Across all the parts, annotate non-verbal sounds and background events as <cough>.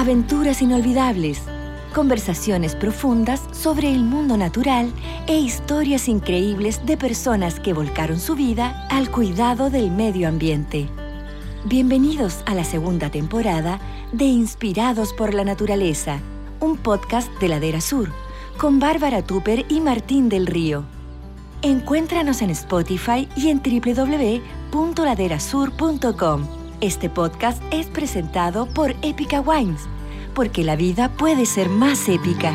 aventuras inolvidables, conversaciones profundas sobre el mundo natural e historias increíbles de personas que volcaron su vida al cuidado del medio ambiente. Bienvenidos a la segunda temporada de Inspirados por la Naturaleza, un podcast de Ladera Sur, con Bárbara Tupper y Martín del Río. Encuéntranos en Spotify y en www.laderasur.com. Este podcast es presentado por Épica Wines, porque la vida puede ser más épica.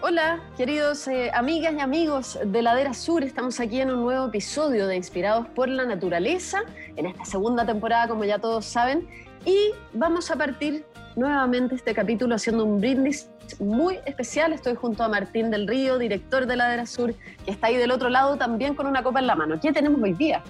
Hola, queridos eh, amigas y amigos de Ladera Sur, estamos aquí en un nuevo episodio de Inspirados por la Naturaleza, en esta segunda temporada, como ya todos saben, y vamos a partir nuevamente este capítulo haciendo un brindis muy especial. Estoy junto a Martín del Río, director de Ladera Sur, que está ahí del otro lado también con una copa en la mano. ¿Qué tenemos hoy día?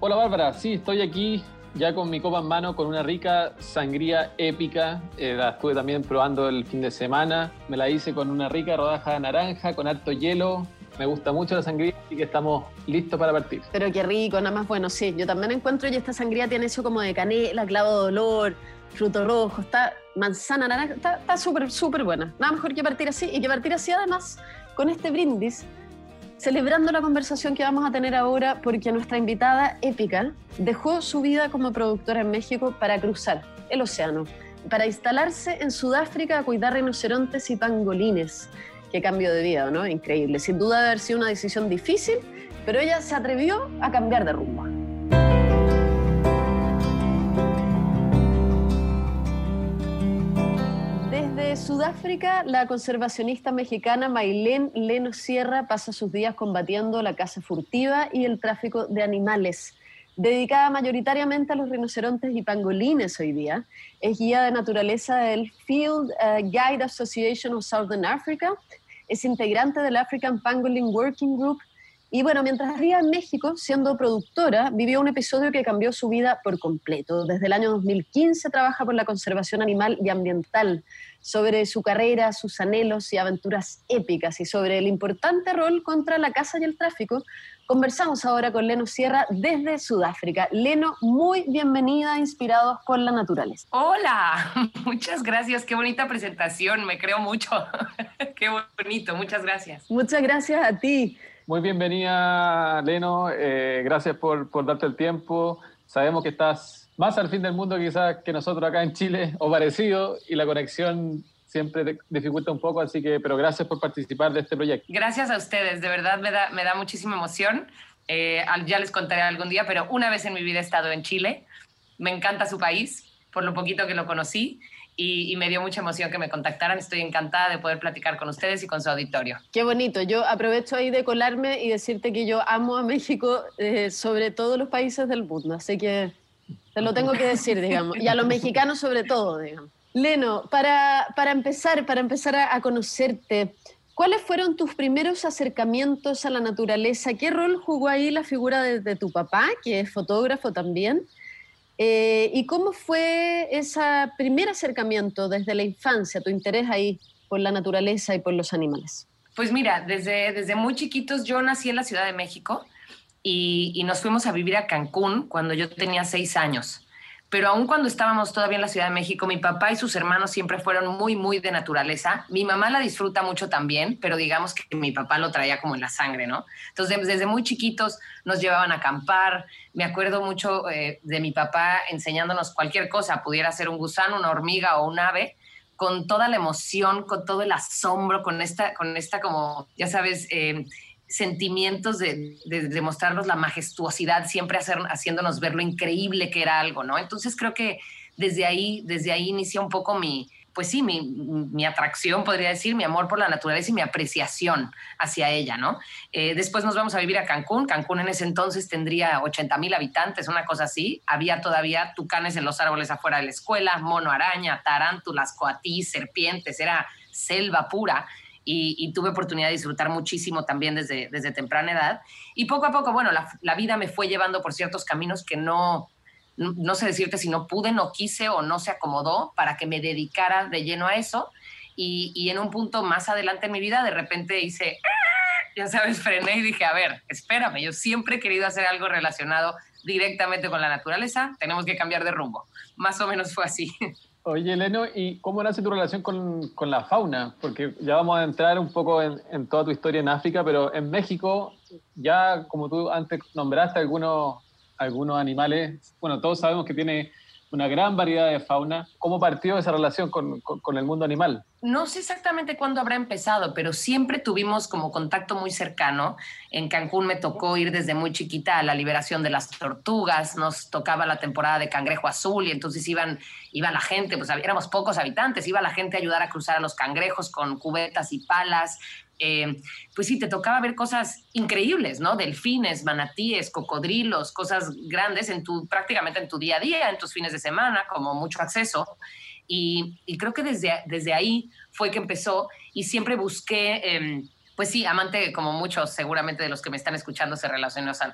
Hola Bárbara, sí, estoy aquí ya con mi copa en mano, con una rica sangría épica. Eh, la estuve también probando el fin de semana. Me la hice con una rica rodaja de naranja, con harto hielo, me gusta mucho la sangría y que estamos listos para partir. Pero qué rico, nada más bueno, sí. Yo también encuentro y esta sangría tiene eso como de canela, clavo de olor, fruto rojo, está manzana, naranja, está súper, súper buena. Nada mejor que partir así y que partir así además con este brindis, celebrando la conversación que vamos a tener ahora porque nuestra invitada épica dejó su vida como productora en México para cruzar el océano, para instalarse en Sudáfrica a cuidar rinocerontes y pangolines qué cambio de vida, ¿no? Increíble. Sin duda debe haber sido una decisión difícil, pero ella se atrevió a cambiar de rumbo. Desde Sudáfrica, la conservacionista mexicana Mailén Leno Sierra pasa sus días combatiendo la caza furtiva y el tráfico de animales dedicada mayoritariamente a los rinocerontes y pangolines hoy día. Es guía de naturaleza del Field eh, Guide Association of Southern Africa es integrante del African Pangolin Working Group y bueno, mientras vivía en México, siendo productora, vivió un episodio que cambió su vida por completo. Desde el año 2015 trabaja por la conservación animal y ambiental, sobre su carrera, sus anhelos y aventuras épicas y sobre el importante rol contra la caza y el tráfico. Conversamos ahora con Leno Sierra desde Sudáfrica. Leno, muy bienvenida a Inspirados por la Naturaleza. Hola, <laughs> muchas gracias, qué bonita presentación, me creo mucho. <laughs> qué bonito, muchas gracias. Muchas gracias a ti. Muy bienvenida, Leno. Eh, gracias por, por, darte el tiempo. Sabemos que estás más al fin del mundo quizás que nosotros acá en Chile, o parecido, y la conexión siempre dificulta un poco, así que, pero gracias por participar de este proyecto. Gracias a ustedes, de verdad me da, me da muchísima emoción. Eh, ya les contaré algún día, pero una vez en mi vida he estado en Chile. Me encanta su país, por lo poquito que lo conocí y, me dio mucha emoción que me contactaran. Estoy encantada de poder platicar con ustedes y con su auditorio. Qué bonito. Yo aprovecho ahí de colarme y decirte que yo amo a México eh, sobre todos los países del mundo. Así que te lo tengo que decir, digamos. Y a los mexicanos sobre todo, digamos. Leno, para, para empezar, para empezar a, conocerte, ¿cuáles fueron tus primeros acercamientos a la naturaleza? ¿Qué rol jugó ahí la figura de, tu papá, que es fotógrafo también? Eh, ¿Y cómo fue ese primer acercamiento desde la infancia, tu interés ahí por la naturaleza y por los animales? Pues mira, desde, desde muy chiquitos yo nací en la Ciudad de México y nos fuimos a vivir a Cancún cuando yo tenía seis años pero aún cuando estábamos todavía en la Ciudad de México, mi papá y sus hermanos siempre fueron muy, muy de naturaleza. Mi mamá la disfruta mucho también, pero digamos que mi papá lo traía como en la sangre, ¿no? Entonces, desde muy chiquitos nos llevaban a acampar. Me acuerdo mucho eh, de mi papá enseñándonos cualquier cosa, pudiera ser un gusano, una hormiga o un ave, con toda la emoción, con todo el asombro, con esta, con esta como, ya sabes, eh, sentimientos de, de, mostrarnos la majestuosidad, siempre hacer, haciéndonos ver lo increíble que era algo, ¿no? Entonces creo que desde ahí, desde ahí inicia un poco mi, pues sí, mi, mi, atracción, podría decir, mi amor por la naturaleza y mi apreciación hacia ella, ¿no? Eh, después nos vamos a vivir a Cancún. Cancún en ese entonces tendría 80 mil habitantes, una cosa así. Había todavía tucanes en los árboles afuera de la escuela, mono araña, tarántulas, coatís, serpientes, era selva pura y, tuve oportunidad de disfrutar muchísimo también desde, desde temprana edad. Y poco a poco, bueno, la, vida me fue llevando por ciertos caminos que no, no sé decirte si no pude, no quise o no se acomodó para que me dedicara de lleno a eso. y, y en un punto más adelante en mi vida de repente hice, ¡ah! ya sabes, frené y dije, a ver, espérame, yo siempre he querido hacer algo relacionado directamente con la naturaleza, tenemos que cambiar de rumbo. Más o menos fue así. <laughs> Oye, Eleno, ¿y cómo nace tu relación con, con, la fauna? Porque ya vamos a entrar un poco en, en, toda tu historia en África, pero en México, ya como tú antes nombraste algunos, algunos animales, bueno, todos sabemos que tiene una gran variedad de fauna. ¿Cómo partió esa relación con, con, el mundo animal? No sé exactamente cuándo habrá empezado, pero siempre tuvimos como contacto muy cercano. En Cancún me tocó ir desde muy chiquita a la liberación de las tortugas, nos tocaba la temporada de cangrejo azul y entonces iban, iba la gente, pues éramos pocos habitantes, iba la gente a ayudar a cruzar a los cangrejos con cubetas y palas. Eh, pues sí, te tocaba ver cosas increíbles, ¿no? Delfines, manatíes, cocodrilos, cosas grandes en tu, prácticamente en tu día a día, en tus fines de semana, como mucho acceso. Y, creo que desde, desde ahí fue que empezó y siempre busqué, em, pues sí, amante, como muchos seguramente de los que me están escuchando se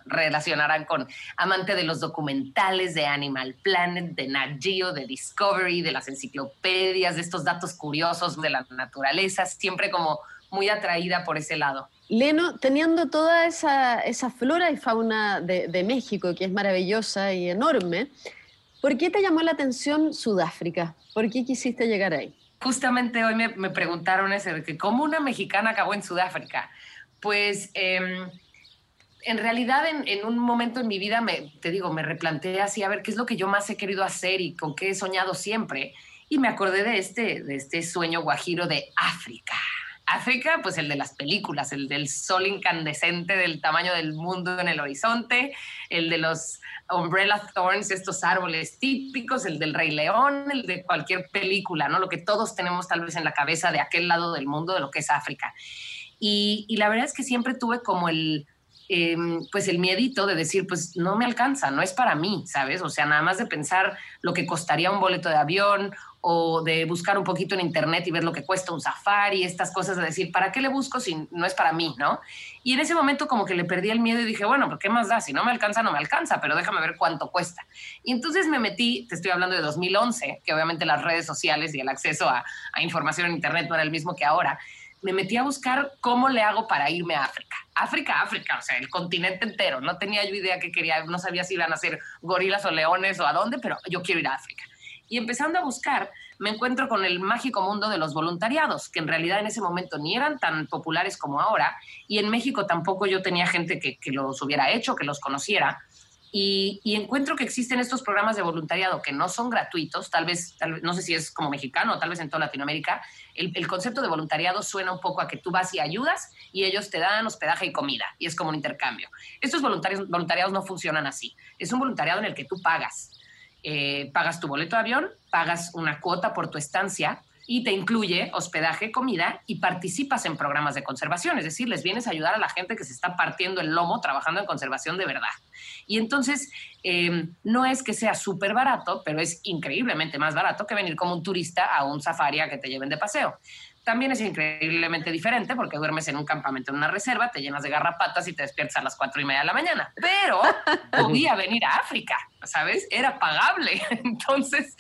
relacionarán con amante de los documentales de Animal Planet, de Nat Geo, de Discovery, de las enciclopedias, de estos datos curiosos de la naturaleza, siempre como muy atraída por ese lado. Leno, teniendo toda esa, flora y fauna de, México, que es maravillosa y enorme, ¿por qué te llamó la atención Sudáfrica? ¿Por qué quisiste llegar ahí? Justamente hoy me, preguntaron eso, que cómo una mexicana acabó en Sudáfrica. Pues em, en realidad en, en, un momento en mi vida, me, te digo, me replanteé así a ver qué es lo que yo más he querido hacer y con qué he soñado siempre. Y me acordé de este, de este sueño guajiro de África. África, pues el de las películas, el del sol incandescente del tamaño del mundo en el horizonte, el de los umbrella thorns, estos árboles típicos, el del Rey León, el de cualquier película, ¿no? Lo que todos tenemos tal vez en la cabeza de aquel lado del mundo, de lo que es África. Y, y la verdad es que siempre tuve como el, Em, pues el miedito de decir, pues no me alcanza, no es para mí, ¿sabes? O sea, nada más de pensar lo que costaría un boleto de avión o de buscar un poquito en internet y ver lo que cuesta un safari, estas cosas de decir, ¿para qué le busco si no es para mí, no? Y en ese momento como que le perdí el miedo y dije, bueno, ¿por qué más da? Si no me alcanza, no me alcanza, pero déjame ver cuánto cuesta. Y entonces me metí, te estoy hablando de 2011, que obviamente las redes sociales y el acceso a, a información en internet no era el mismo que ahora, me metí a buscar cómo le hago para irme a África. África, África, o sea, el continente entero. No tenía yo idea que quería, no sabía si iban a ser gorilas o leones o a dónde, pero yo quiero ir a África. Y empezando a buscar, me encuentro con el mágico mundo de los voluntariados, que en realidad en ese momento ni eran tan populares como ahora, y en México tampoco yo tenía gente que, que los hubiera hecho, que los conociera. Y, encuentro que existen estos programas de voluntariado que no son gratuitos, tal vez, no sé si es como mexicano o tal vez en toda Latinoamérica, el, concepto de voluntariado suena un poco a que tú vas y ayudas y ellos te dan hospedaje y comida y es como un intercambio. Estos voluntarios, voluntariados no funcionan así, es un voluntariado en el que tú pagas. Eh, pagas tu boleto de avión, pagas una cuota por tu estancia y te incluye hospedaje, comida y participas en programas de conservación, es decir, les vienes a ayudar a la gente que se está partiendo el lomo trabajando en conservación de verdad. Y entonces, eh, no es que sea súper barato, pero es increíblemente más barato que venir como un turista a un safari a que te lleven de paseo también es increíblemente diferente porque duermes en un campamento en una reserva, te llenas de garrapatas y te despiertas a las cuatro y media de la mañana. Pero <laughs> podía venir a África, ¿sabes? Era pagable. <laughs> Entonces,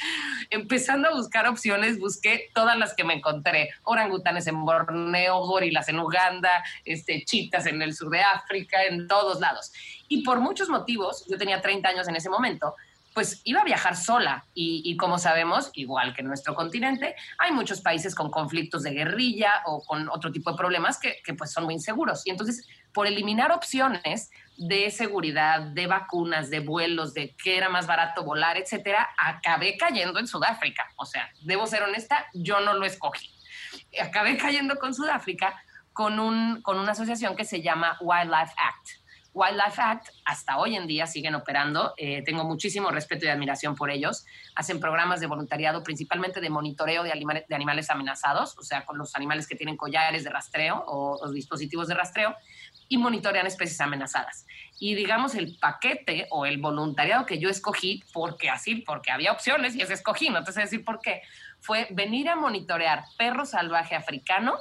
empezando a buscar opciones, busqué todas las que me encontré. Orangutanes en Borneo, gorilas en Uganda, este, chitas en el sur de África, en todos lados. Y por muchos motivos, yo tenía 30 años en ese momento, pues iba a viajar sola y, como sabemos, igual que en nuestro continente, hay muchos países con conflictos de guerrilla o con otro tipo de problemas que, pues son muy inseguros. Y entonces, por eliminar opciones de seguridad, de vacunas, de vuelos, de qué era más barato volar, etcétera, acabé cayendo en Sudáfrica. O sea, debo ser honesta, yo no lo escogí. Acabé cayendo con Sudáfrica con, un, con una asociación que se llama Wildlife Act Wildlife Act hasta hoy en día siguen operando. Eh, tengo muchísimo respeto y admiración por ellos. Hacen programas de voluntariado, principalmente de monitoreo de, de animales amenazados, o sea, con los animales que tienen collares de rastreo o, dispositivos de rastreo, y monitorean especies amenazadas. Y digamos, el paquete o el voluntariado que yo escogí, porque así, porque había opciones y ese escogí, no te sé decir por qué, fue venir a monitorear perro salvaje africano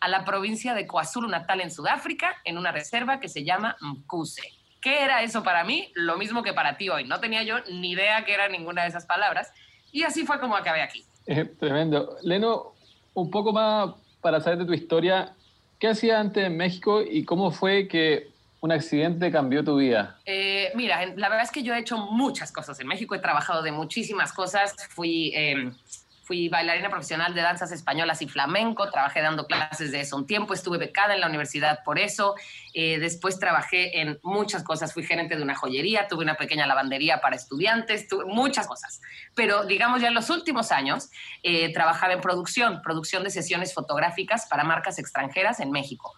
a la provincia de KwaZulu Natal en Sudáfrica, en una reserva que se llama Mkuse. ¿Qué era eso para mí? Lo mismo que para ti hoy. No tenía yo ni idea que era ninguna de esas palabras. Y así fue como acabé aquí. tremendo. Leno, un poco más para saber de tu historia. ¿Qué hacías antes en México y cómo fue que un accidente cambió tu vida? Eh, mira, la verdad es que yo he hecho muchas cosas en México, he trabajado de muchísimas cosas, fui... Em, Fui bailarina profesional de danzas españolas y flamenco, trabajé dando clases de eso un tiempo, estuve becada en la universidad por eso, eh, después trabajé en muchas cosas, fui gerente de una joyería, tuve una pequeña lavandería para estudiantes, tuve muchas cosas. Pero digamos ya en los últimos años eh, trabajaba en producción, producción de sesiones fotográficas para marcas extranjeras en México.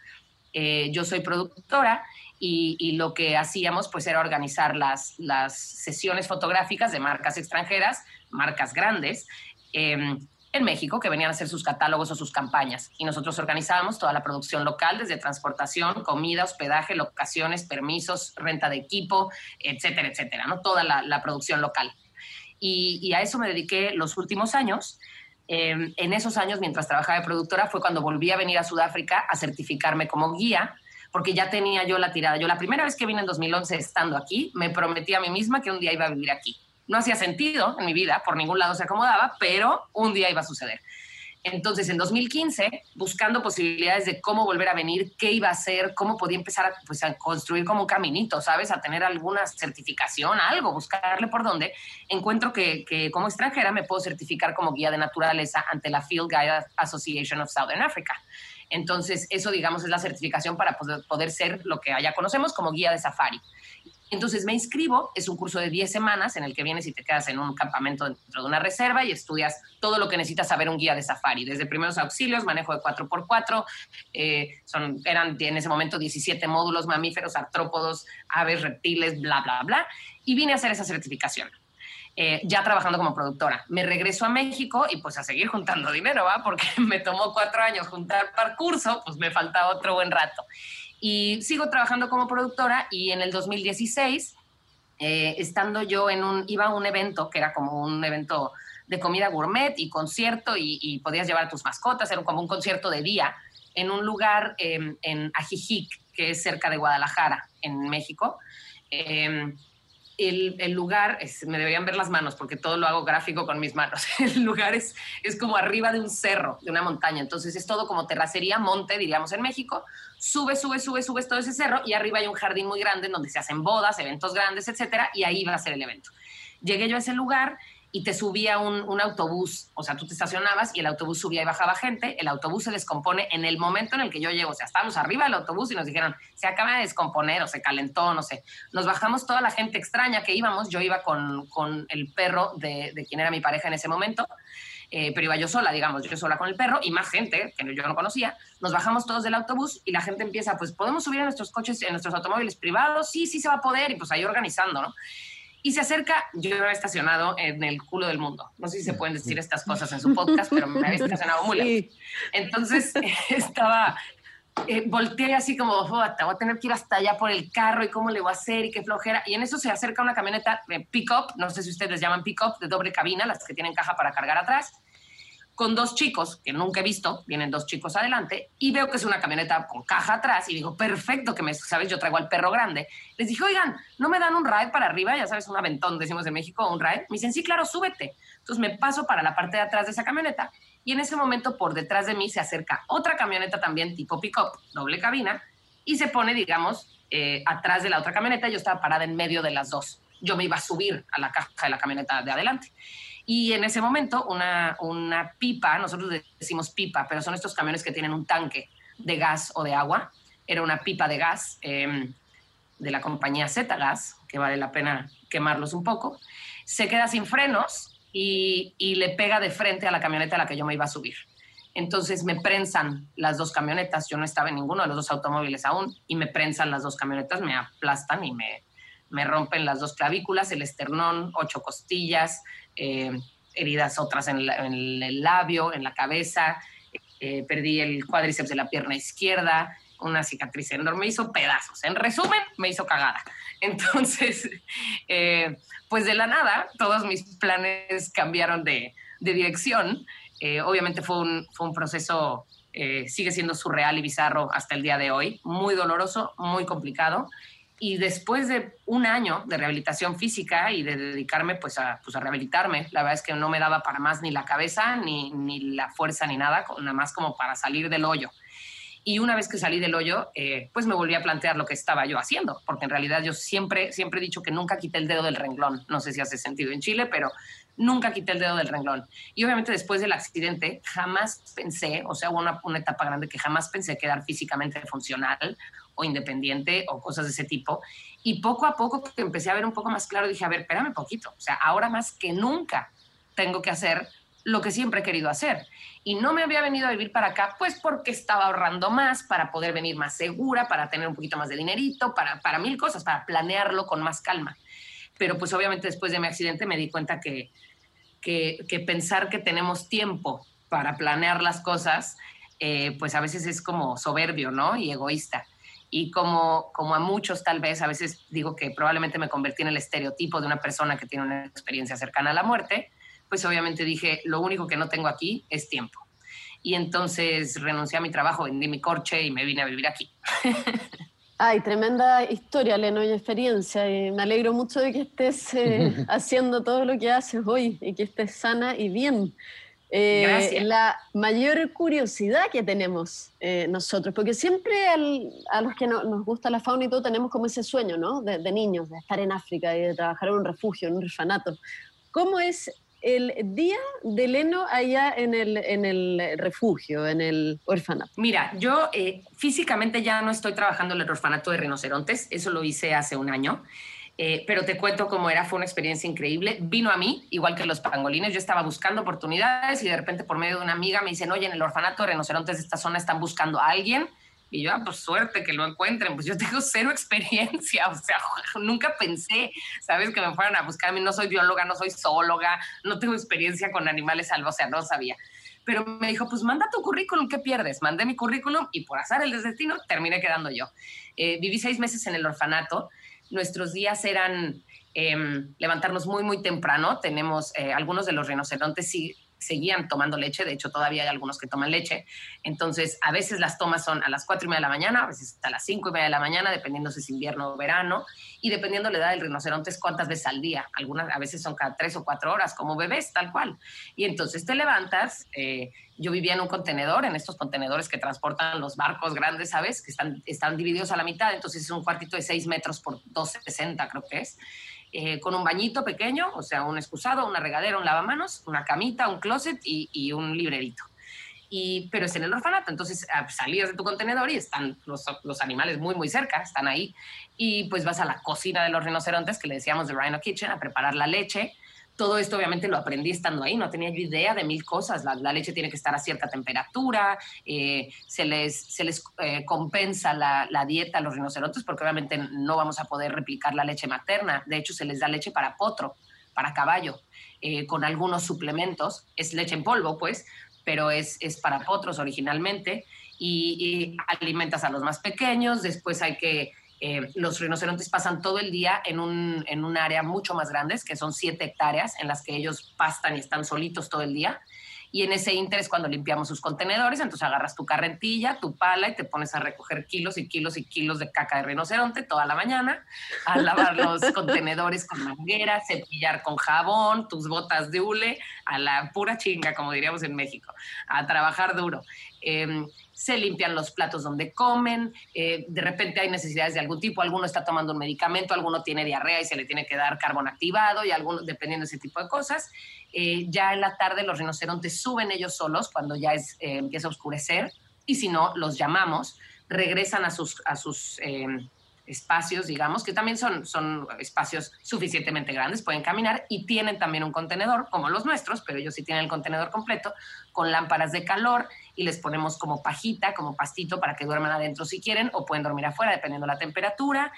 Eh, yo soy productora y, lo que hacíamos pues era organizar las, las sesiones fotográficas de marcas extranjeras, marcas grandes, Em, en México que venían a hacer sus catálogos o sus campañas. Y nosotros organizábamos toda la producción local, desde transportación, comida, hospedaje, locaciones, permisos, renta de equipo, etcétera, etcétera, ¿no? Toda la, producción local. Y, a eso me dediqué los últimos años. Em, en esos años, mientras trabajaba de productora, fue cuando volví a venir a Sudáfrica a certificarme como guía, porque ya tenía yo la tirada. Yo la primera vez que vine en 2011 estando aquí, me prometí a mí misma que un día iba a vivir aquí no hacía sentido en mi vida, por ningún lado se acomodaba, pero un día iba a suceder. Entonces, en 2015, buscando posibilidades de cómo volver a venir, qué iba a hacer, cómo podía empezar a, pues, construir como un caminito, ¿sabes? A tener alguna certificación, algo, buscarle por dónde, encuentro que, como extranjera me puedo certificar como guía de naturaleza ante la Field Guide Association of Southern Africa. Entonces, eso, digamos, es la certificación para poder ser lo que allá conocemos como guía de safari. Entonces me inscribo, es un curso de 10 semanas en el que vienes y te quedas en un campamento dentro de una reserva y estudias todo lo que necesitas saber un guía de safari, desde primeros auxilios, manejo de 4x4, eh, son, eran en ese momento 17 módulos, mamíferos, artrópodos, aves, reptiles, bla, bla, bla, y vine a hacer esa certificación. Eh, ya trabajando como productora. Me regreso a México y pues a seguir juntando dinero, ¿va? Porque <laughs> me tomó cuatro años juntar para curso, pues me falta otro buen rato. Y sigo trabajando como productora y en el 2016, eh, estando yo en un, iba a un evento que era como un evento de comida gourmet y concierto y, podías llevar tus mascotas, era como un concierto de día en un lugar em, en Ajijic, que es cerca de Guadalajara, en México. Em, el, lugar, me deberían ver las manos porque todo lo hago gráfico con mis manos. <laughs> El lugar es, es como arriba de un cerro, de una montaña. Entonces es todo como terracería, monte, diríamos en México. Sube, sube, sube, subes todo ese cerro y arriba hay un jardín muy grande en donde se hacen bodas, eventos grandes, etcétera. Y ahí va a ser el evento. Llegué yo a ese lugar y te subía un, autobús, o sea, tú te estacionabas y el autobús subía y bajaba gente, el autobús se descompone en el momento en el que yo llego, o sea, estábamos arriba del autobús y nos dijeron, se acaba de descomponer o se calentó, no sé. Nos bajamos toda la gente extraña que íbamos, yo iba con, con el perro de, de, quien era mi pareja en ese momento, eh, pero iba yo sola, digamos, yo sola con el perro y más gente que yo no conocía, nos bajamos todos del autobús y la gente empieza, pues, ¿podemos subir en nuestros coches, en nuestros automóviles privados? Sí, sí se va a poder y pues ahí organizando, ¿no? Y se acerca, yo me había estacionado en el culo del mundo. No sé si se pueden decir estas cosas en su podcast, pero me había estacionado muy lejos. Entonces <laughs> estaba, eh, volteé así como, voy a tener que ir hasta allá por el carro y cómo le voy a hacer y qué flojera. Y en eso se acerca una camioneta de pick-up, no sé si ustedes llaman pick-up, de doble cabina, las que tienen caja para cargar atrás con dos chicos que nunca he visto, vienen dos chicos adelante, y veo que es una camioneta con caja atrás, y digo, perfecto, que me, sabes, yo traigo al perro grande. Les dije, oigan, ¿no me dan un ride para arriba? Ya sabes, un aventón, decimos en México, un ride. Me dicen, sí, claro, súbete. Entonces me paso para la parte de atrás de esa camioneta, y en ese momento por detrás de mí se acerca otra camioneta también tipo pick-up, doble cabina, y se pone, digamos, eh, atrás de la otra camioneta, yo estaba parada en medio de las dos. Yo me iba a subir a la caja de la camioneta de adelante. Y en ese momento una, una pipa, nosotros decimos pipa, pero son estos camiones que tienen un tanque de gas o de agua. Era una pipa de gas em, de la compañía Z Gas, que vale la pena quemarlos un poco. Se queda sin frenos y, y le pega de frente a la camioneta a la que yo me iba a subir. Entonces me prensan las dos camionetas, yo no estaba en ninguno de los dos automóviles aún, y me prensan las dos camionetas, me aplastan y me, me rompen las dos clavículas, el esternón, ocho costillas, eh, heridas otras en, el labio, en la cabeza, eh, perdí el cuádriceps de la pierna izquierda, una cicatriz enorme, me hizo pedazos. En resumen, me hizo cagada. <laughs> Entonces, eh, pues de la nada, todos mis planes cambiaron de, dirección. obviamente fue un, fue un proceso, sigue siendo surreal y bizarro hasta el día de hoy, muy doloroso, muy complicado. Y después de un año de rehabilitación física y de dedicarme pues a, pues a rehabilitarme, la verdad es que no me daba para más ni la cabeza, ni, ni la fuerza, ni nada, nada más como para salir del hoyo. Y una vez que salí del hoyo, eh, pues me volví a plantear lo que estaba yo haciendo, porque en realidad yo siempre, siempre he dicho que nunca quité el dedo del renglón. No sé si hace sentido en Chile, pero nunca quité el dedo del renglón. Y obviamente después del accidente, jamás pensé, o sea, hubo una, una etapa grande que jamás pensé quedar físicamente funcional o independiente o cosas de ese tipo. Y poco a poco que empecé a ver un poco más claro, dije, a ver, espérame poquito. O sea, ahora más que nunca tengo que hacer lo que siempre he querido hacer. Y no me había venido a vivir para acá, pues porque estaba ahorrando más, para poder venir más segura, para tener un poquito más de dinerito, para, para mil cosas, para planearlo con más calma. Pero pues obviamente después de mi accidente me di cuenta que, que, pensar que tenemos tiempo para planear las cosas, eh, pues a veces es como soberbio, ¿no? Y egoísta. Y como, como a muchos tal vez, a veces digo que probablemente me convertí en el estereotipo de una persona que tiene una experiencia cercana a la muerte, pues obviamente dije, lo único que no tengo aquí es tiempo. Y entonces renuncié a mi trabajo, vendí mi corche y me vine a vivir aquí. <laughs> Ay, tremenda historia, Leno, y experiencia. Y me alegro mucho de que estés eh, <laughs> haciendo todo lo que haces hoy y que estés sana y bien. Eh, la mayor curiosidad que tenemos eh, nosotros, porque siempre a los que nos gusta la fauna y todo tenemos como ese sueño, ¿no? De, de, niños, de estar en África y de trabajar en un refugio, en un orfanato. ¿Cómo es el día de Leno allá en el, en el refugio, en el orfanato? Mira, yo eh, físicamente ya no estoy trabajando en el orfanato de rinocerontes, eso lo hice hace un año. Eh, pero te cuento cómo era, fue una experiencia increíble. Vino a mí, igual que los pangolines, yo estaba buscando oportunidades y de repente por medio de una amiga me dicen, oye, en el orfanato de rinocerontes de esta zona están buscando a alguien y yo, ah, pues suerte que lo encuentren. Pues yo tengo cero <laughs> experiencia, o sea, <laughs> nunca pensé, ¿sabes? Que me fueran a buscar. A mí no soy bióloga, no soy zoóloga, no tengo experiencia con animales salvos, o sea, no sabía. Pero me dijo, pues manda tu currículum, ¿qué pierdes? Mandé mi currículum y por azar el destino terminé quedando yo. Eh, viví seis meses en el orfanato. Nuestros días eran em, levantarnos muy, muy temprano. Tenemos eh, algunos de los rinocerontes, sí seguían tomando leche, de hecho todavía hay algunos que toman leche, entonces a veces las tomas son a las cuatro y media de la mañana, a veces a las cinco y media de la mañana, dependiendo si es invierno o verano, y dependiendo la edad del rinoceronte es cuántas veces al día, algunas a veces son cada tres o cuatro horas, como bebés, tal cual, y entonces te levantas, eh, yo vivía en un contenedor, en estos contenedores que transportan los barcos grandes, ¿sabes? Que están, están divididos a la mitad, entonces es un cuartito de seis metros por 2,60 creo que es, eh, con un bañito pequeño, o sea, un excusado, una regadera, un lavamanos, una camita, un closet y, un librerito. Y, pero es en el orfanato, entonces ah, salías de tu contenedor y están los, los, animales muy, muy cerca, están ahí. Y pues vas a la cocina de los rinocerontes, que le decíamos de Rhino Kitchen, a preparar la leche todo esto obviamente lo aprendí estando ahí, no tenía yo idea de mil cosas. La, leche tiene que estar a cierta temperatura, eh, se les, se les eh, compensa la, la, dieta a los rinocerontes porque obviamente no vamos a poder replicar la leche materna. De hecho, se les da leche para potro, para caballo, eh, con algunos suplementos. Es leche en polvo, pues, pero es, es para potros originalmente. y alimentas a los más pequeños, después hay que eh, los rinocerontes pasan todo el día en un, en un área mucho más grande, que son siete hectáreas, en las que ellos pastan y están solitos todo el día. Y en ese inter es cuando limpiamos sus contenedores, entonces agarras tu carretilla, tu pala y te pones a recoger kilos y kilos y kilos de caca de rinoceronte toda la mañana, a lavar los <laughs> contenedores con manguera, cepillar con jabón, tus botas de hule, a la pura chinga, como diríamos en México, a trabajar duro. Em, se limpian los platos donde comen, eh, de repente hay necesidades de algún tipo, alguno está tomando un medicamento, alguno tiene diarrea y se le tiene que dar carbón activado y algunos, dependiendo de ese tipo de cosas. Eh, ya en la tarde los rinocerontes suben ellos solos cuando ya eh, empieza a oscurecer y si no, los llamamos, regresan a sus, a sus espacios, digamos, que también son, son espacios suficientemente grandes, pueden caminar y tienen también un contenedor, como los nuestros, pero ellos sí tienen el contenedor completo, con lámparas de calor y les ponemos como pajita, como pastito para que duerman adentro si quieren o pueden dormir afuera dependiendo la temperatura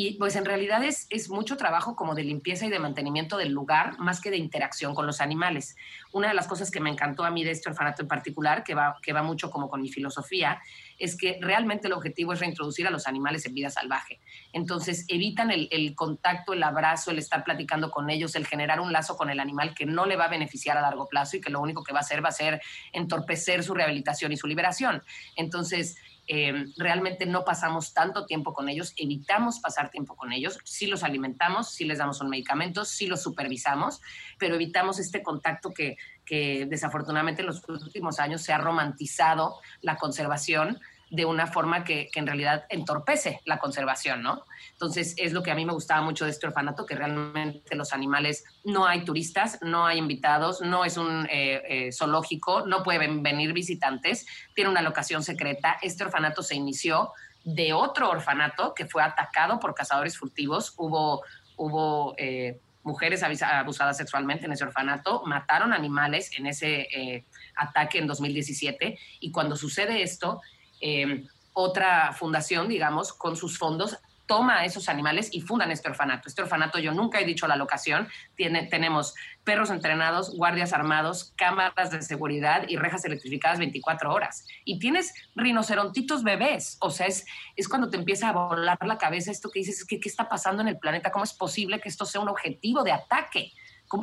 y pues en realidad es, es mucho trabajo como de limpieza y de mantenimiento del lugar, más que de interacción con los animales. Una de las cosas que me encantó a mí de este orfanato en particular, que va, que va mucho como con mi filosofía, es que realmente el objetivo es reintroducir a los animales en vida salvaje. Entonces evitan el, contacto, el abrazo, el estar platicando con ellos, el generar un lazo con el animal que no le va a beneficiar a largo plazo y que lo único que va a hacer va a ser entorpecer su rehabilitación y su liberación. Entonces, eh, realmente no pasamos tanto tiempo con ellos, evitamos pasar tiempo con ellos, sí los alimentamos, sí les damos un medicamento, sí los supervisamos, pero evitamos este contacto que, que desafortunadamente en los últimos años se ha romantizado la conservación de una forma que, en realidad entorpece la conservación, ¿no? Entonces, es lo que a mí me gustaba mucho de este orfanato, que realmente los animales, no hay turistas, no hay invitados, no es un eh, eh, zoológico, no pueden venir visitantes, tiene una locación secreta. Este orfanato se inició de otro orfanato que fue atacado por cazadores furtivos. Hubo, hubo eh, mujeres abusadas sexualmente en ese orfanato, mataron animales en ese ataque en 2017 y cuando sucede esto, Em, otra fundación, digamos, con sus fondos toma a esos animales y fundan este orfanato. Este orfanato, yo nunca he dicho la locación, tenemos perros entrenados, guardias armados, cámaras de seguridad y rejas electrificadas 24 horas. Y tienes rinocerontitos bebés, o sea, es, es cuando te empieza a volar la cabeza esto que dices, ¿qué, ¿qué está pasando en el planeta? ¿Cómo es posible que esto sea un objetivo de ataque?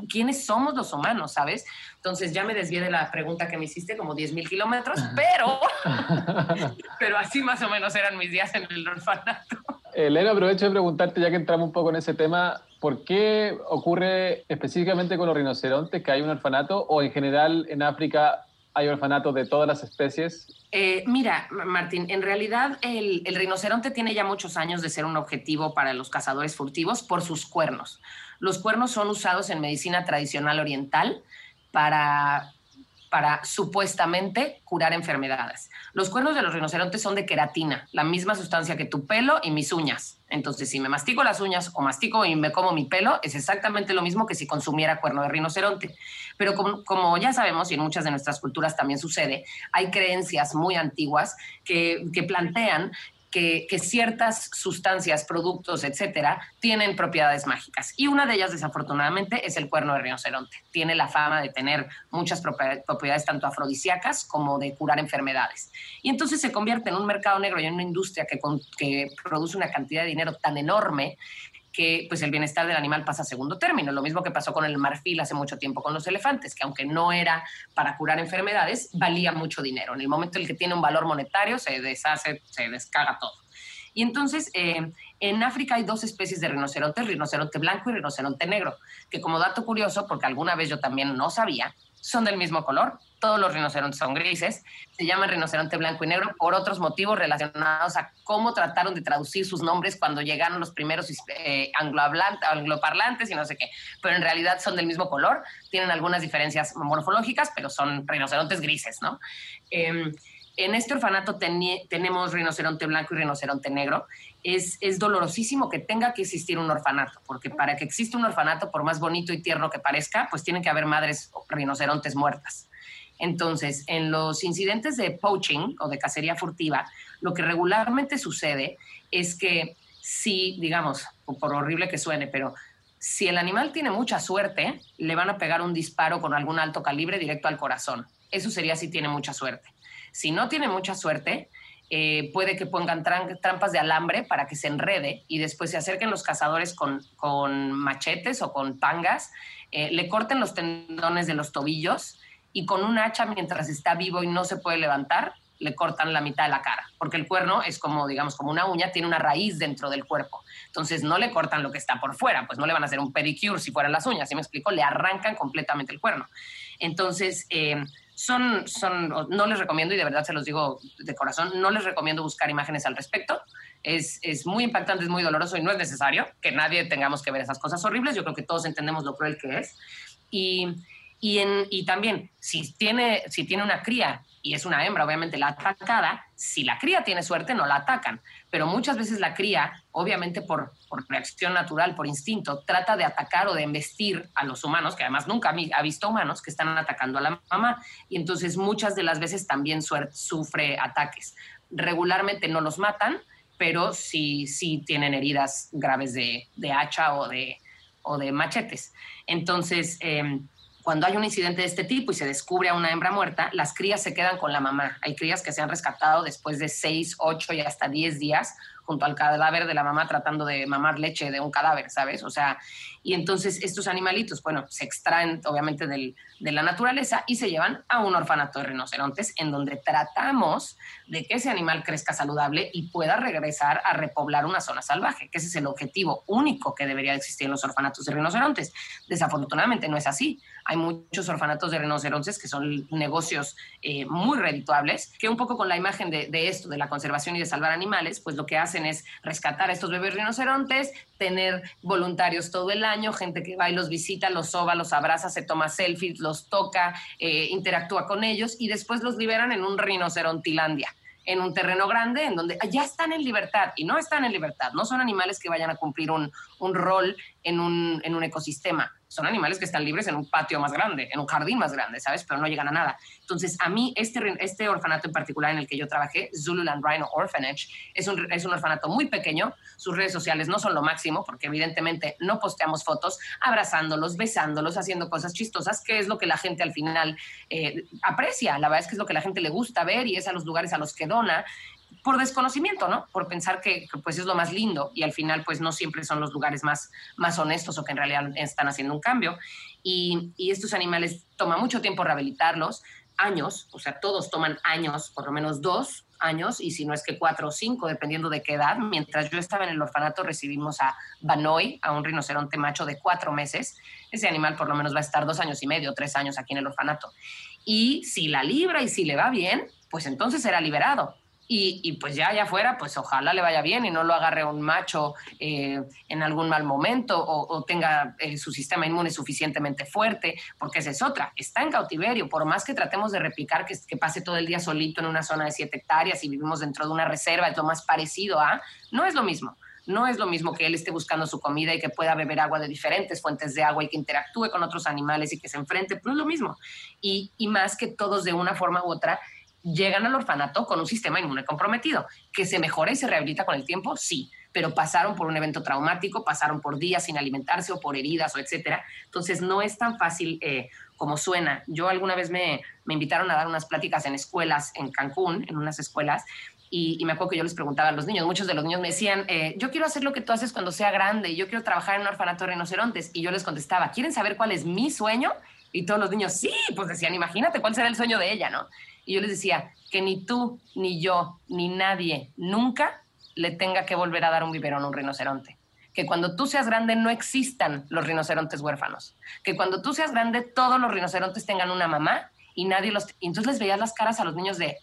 Quiénes somos los humanos, ¿sabes? Entonces ya me desvié de la pregunta que me hiciste, como 10 mil kilómetros, pero, <laughs> pero así más o menos eran mis días en el orfanato. Elena, aprovecho de preguntarte, ya que entramos un poco en ese tema, ¿por qué ocurre específicamente con los rinocerontes que hay un orfanato o en general en África hay orfanatos de todas las especies? Eh, mira, Martín, en realidad el, el, rinoceronte tiene ya muchos años de ser un objetivo para los cazadores furtivos por sus cuernos. Los cuernos son usados en medicina tradicional oriental para, para supuestamente curar enfermedades. Los cuernos de los rinocerontes son de queratina, la misma sustancia que tu pelo y mis uñas. Entonces, si me mastico las uñas o mastico y me como mi pelo, es exactamente lo mismo que si consumiera cuerno de rinoceronte. Pero como, como ya sabemos, y en muchas de nuestras culturas también sucede, hay creencias muy antiguas que, que plantean que, ciertas sustancias, productos, etcétera, tienen propiedades mágicas. Y una de ellas, desafortunadamente, es el cuerno de rinoceronte. Tiene la fama de tener muchas propiedades tanto afrodisíacas como de curar enfermedades. Y entonces se convierte en un mercado negro y en una industria que, que produce una cantidad de dinero tan enorme que pues el bienestar del animal pasa a segundo término. Lo mismo que pasó con el marfil hace mucho tiempo con los elefantes, que aunque no era para curar enfermedades, valía mucho dinero. En el momento en el que tiene un valor monetario, se deshace, se descarga todo. Y entonces, eh, en África hay dos especies de rinoceronte, rinoceronte blanco y rinoceronte negro, que como dato curioso, porque alguna vez yo también no sabía, son del mismo color, todos los rinocerontes son grises, se llaman rinoceronte blanco y negro por otros motivos relacionados a cómo trataron de traducir sus nombres cuando llegaron los primeros eh, angloparlantes y no sé qué, pero en realidad son del mismo color, tienen algunas diferencias morfológicas, pero son rinocerontes grises, ¿no? Em, en este orfanato tenemos rinoceronte blanco y rinoceronte negro. Es, es, dolorosísimo que tenga que existir un orfanato, porque para que exista un orfanato, por más bonito y tierno que parezca, pues tienen que haber madres rinocerontes muertas. Entonces, en los incidentes de poaching o de cacería furtiva, lo que regularmente sucede es que si, digamos, por horrible que suene, pero si el animal tiene mucha suerte, le van a pegar un disparo con algún alto calibre directo al corazón. Eso sería si tiene mucha suerte. Si no tiene mucha suerte, eh, puede que pongan trampas de alambre para que se enrede y después se acerquen los cazadores con, machetes o con pangas, eh, le corten los tendones de los tobillos y con un hacha mientras está vivo y no se puede levantar, le cortan la mitad de la cara, porque el cuerno es como, digamos, como una uña, tiene una raíz dentro del cuerpo. Entonces no le cortan lo que está por fuera, pues no le van a hacer un pedicure si fueran las uñas, ¿sí me explico? Le arrancan completamente el cuerno. Entonces, eh, son, son, no les recomiendo, y de verdad se los digo de corazón, no les recomiendo buscar imágenes al respecto. Es, es, muy impactante, es muy doloroso y no es necesario que nadie tengamos que ver esas cosas horribles. Yo creo que todos entendemos lo cruel que es. Y, y, en, y también, si tiene, si tiene una cría y es una hembra, obviamente la atacada, si la cría tiene suerte, no la atacan. Pero muchas veces la cría, obviamente por, por reacción natural, por instinto, trata de atacar o de embestir a los humanos, que además nunca ha visto humanos que están atacando a la mamá. Y entonces muchas de las veces también sufre ataques. Regularmente no los matan, pero sí, sí tienen heridas graves de, de hacha o de, o de machetes. Entonces, eh, cuando hay un incidente de este tipo y se descubre a una hembra muerta, las crías se quedan con la mamá. Hay crías que se han rescatado después de 6, 8 y hasta 10 días junto al cadáver de la mamá tratando de mamar leche de un cadáver, ¿sabes? O sea, y entonces estos animalitos, bueno, se extraen obviamente del, de la naturaleza y se llevan a un orfanato de rinocerontes en donde tratamos de que ese animal crezca saludable y pueda regresar a repoblar una zona salvaje, que ese es el objetivo único que debería existir en los orfanatos de rinocerontes. Desafortunadamente no es así. Hay muchos orfanatos de rinocerontes que son negocios eh, muy redituables, que un poco con la imagen de, esto, de la conservación y de salvar animales, pues lo que hacen es rescatar a estos bebés rinocerontes, tener voluntarios todo el año, gente que va y los visita, los soba, los abraza, se toma selfies, los toca, eh, interactúa con ellos y después los liberan en un rinocerontilandia en un terreno grande en donde ya están en libertad y no están en libertad, no son animales que vayan a cumplir un, rol en un ecosistema, son animales que están libres en un patio más grande, en un jardín más grande, ¿sabes? Pero no llegan a nada. Entonces, a mí, este, este orfanato en particular en el que yo trabajé, Zululand Rhino Orphanage, es un, es un orfanato muy pequeño. Sus redes sociales no son lo máximo, porque evidentemente no posteamos fotos abrazándolos, besándolos, haciendo cosas chistosas, que es lo que la gente al final eh, aprecia. La verdad es que es lo que la gente le gusta ver y es a los lugares a los que dona por desconocimiento, ¿no? Por pensar que, pues es lo más lindo y al final pues no siempre son los lugares más, más honestos o que en realidad están haciendo un cambio. Y, y estos animales toma mucho tiempo rehabilitarlos, años, o sea, todos toman años, por lo menos dos años, y si no es que cuatro o cinco, dependiendo de qué edad. Mientras yo estaba en el orfanato recibimos a Banoy, a un rinoceronte macho de cuatro meses. Ese animal por lo menos va a estar dos años y medio, tres años aquí en el orfanato. Y si la libra y si le va bien, pues entonces será liberado y, pues ya allá afuera, pues ojalá le vaya bien y no lo agarre un macho eh, en algún mal momento o, tenga eh, su sistema inmune suficientemente fuerte, porque esa es otra. Está en cautiverio, por más que tratemos de replicar que, pase todo el día solito en una zona de siete hectáreas y vivimos dentro de una reserva, es lo más parecido a, no es lo mismo. No es lo mismo que él esté buscando su comida y que pueda beber agua de diferentes fuentes de agua y que interactúe con otros animales y que se enfrente, pero es lo mismo. Y más que todos de una forma u otra llegan al orfanato con un sistema inmune comprometido. ¿Que se mejora y se rehabilita con el tiempo? Sí, pero pasaron por un evento traumático, pasaron por días sin alimentarse o por heridas o etcétera. Entonces no es tan fácil eh, como suena. Yo alguna vez me, invitaron a dar unas pláticas en escuelas en Cancún, en unas escuelas, y, me acuerdo que yo les preguntaba a los niños, muchos de los niños me decían, eh, yo quiero hacer lo que tú haces cuando sea grande, yo quiero trabajar en un orfanato de rinocerontes. Y yo les contestaba, ¿quieren saber cuál es mi sueño? Y todos los niños, sí, pues decían, imagínate cuál será el sueño de ella, ¿no? Y yo les decía que ni tú, ni yo, ni nadie nunca le tenga que volver a dar un biberón a un rinoceronte. Que cuando tú seas grande no existan los rinocerontes huérfanos. Que cuando tú seas grande todos los rinocerontes tengan una mamá y nadie los... Y entonces les veías las caras a los niños de,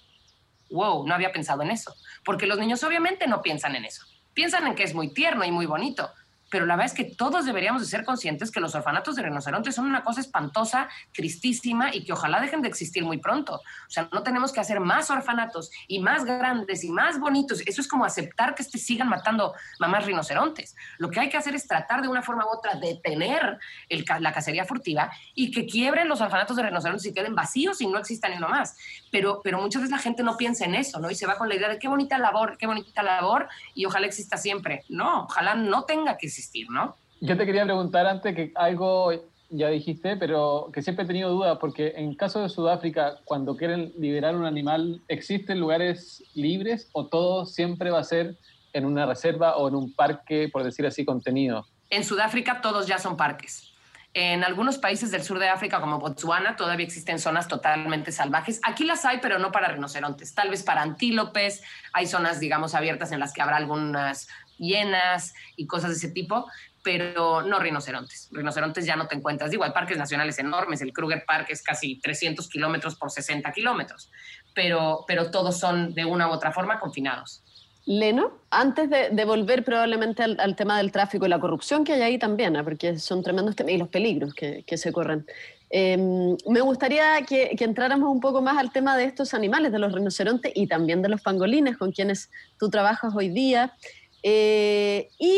wow, no había pensado en eso. Porque los niños obviamente no piensan en eso. Piensan en que es muy tierno y muy bonito, pero la verdad es que todos deberíamos de ser conscientes que los orfanatos de rinocerontes son una cosa espantosa, tristísima y que ojalá dejen de existir muy pronto. O sea, no tenemos que hacer más orfanatos y más grandes y más bonitos. Eso es como aceptar que este sigan matando mamás rinocerontes. Lo que hay que hacer es tratar de una forma u otra detener el, la cacería furtiva y que quiebren los orfanatos de rinocerontes y queden vacíos y no existan ni uno más. Pero, pero muchas veces la gente no piensa en eso, ¿no? Y se va con la idea de qué bonita labor, qué bonita labor y ojalá exista siempre. No, ojalá no tenga que existir ¿no? Yo te quería preguntar antes que algo ya dijiste, pero que siempre he tenido dudas, porque en caso de Sudáfrica, cuando quieren liberar un animal, ¿existen lugares libres o todo siempre va a ser en una reserva o en un parque, por decir así, contenido? En Sudáfrica todos ya son parques. En algunos países del sur de África, como Botswana, todavía existen zonas totalmente salvajes. Aquí las hay, pero no para rinocerontes, tal vez para antílopes. Hay zonas, digamos, abiertas en las que habrá algunas hienas y cosas de ese tipo, pero no rinocerontes. Rinocerontes ya no te encuentras. Digo, hay parques nacionales enormes, el Kruger Park es casi 300 kilómetros por 60 kilómetros, pero, pero todos son de una u otra forma confinados. Leno, antes de, volver probablemente al, tema del tráfico y la corrupción que hay ahí también, ¿eh? porque son tremendos temas y los peligros que, se corren, em, me gustaría que, que, entráramos un poco más al tema de estos animales, de los rinocerontes y también de los pangolines con quienes tú trabajas hoy día. Eh, y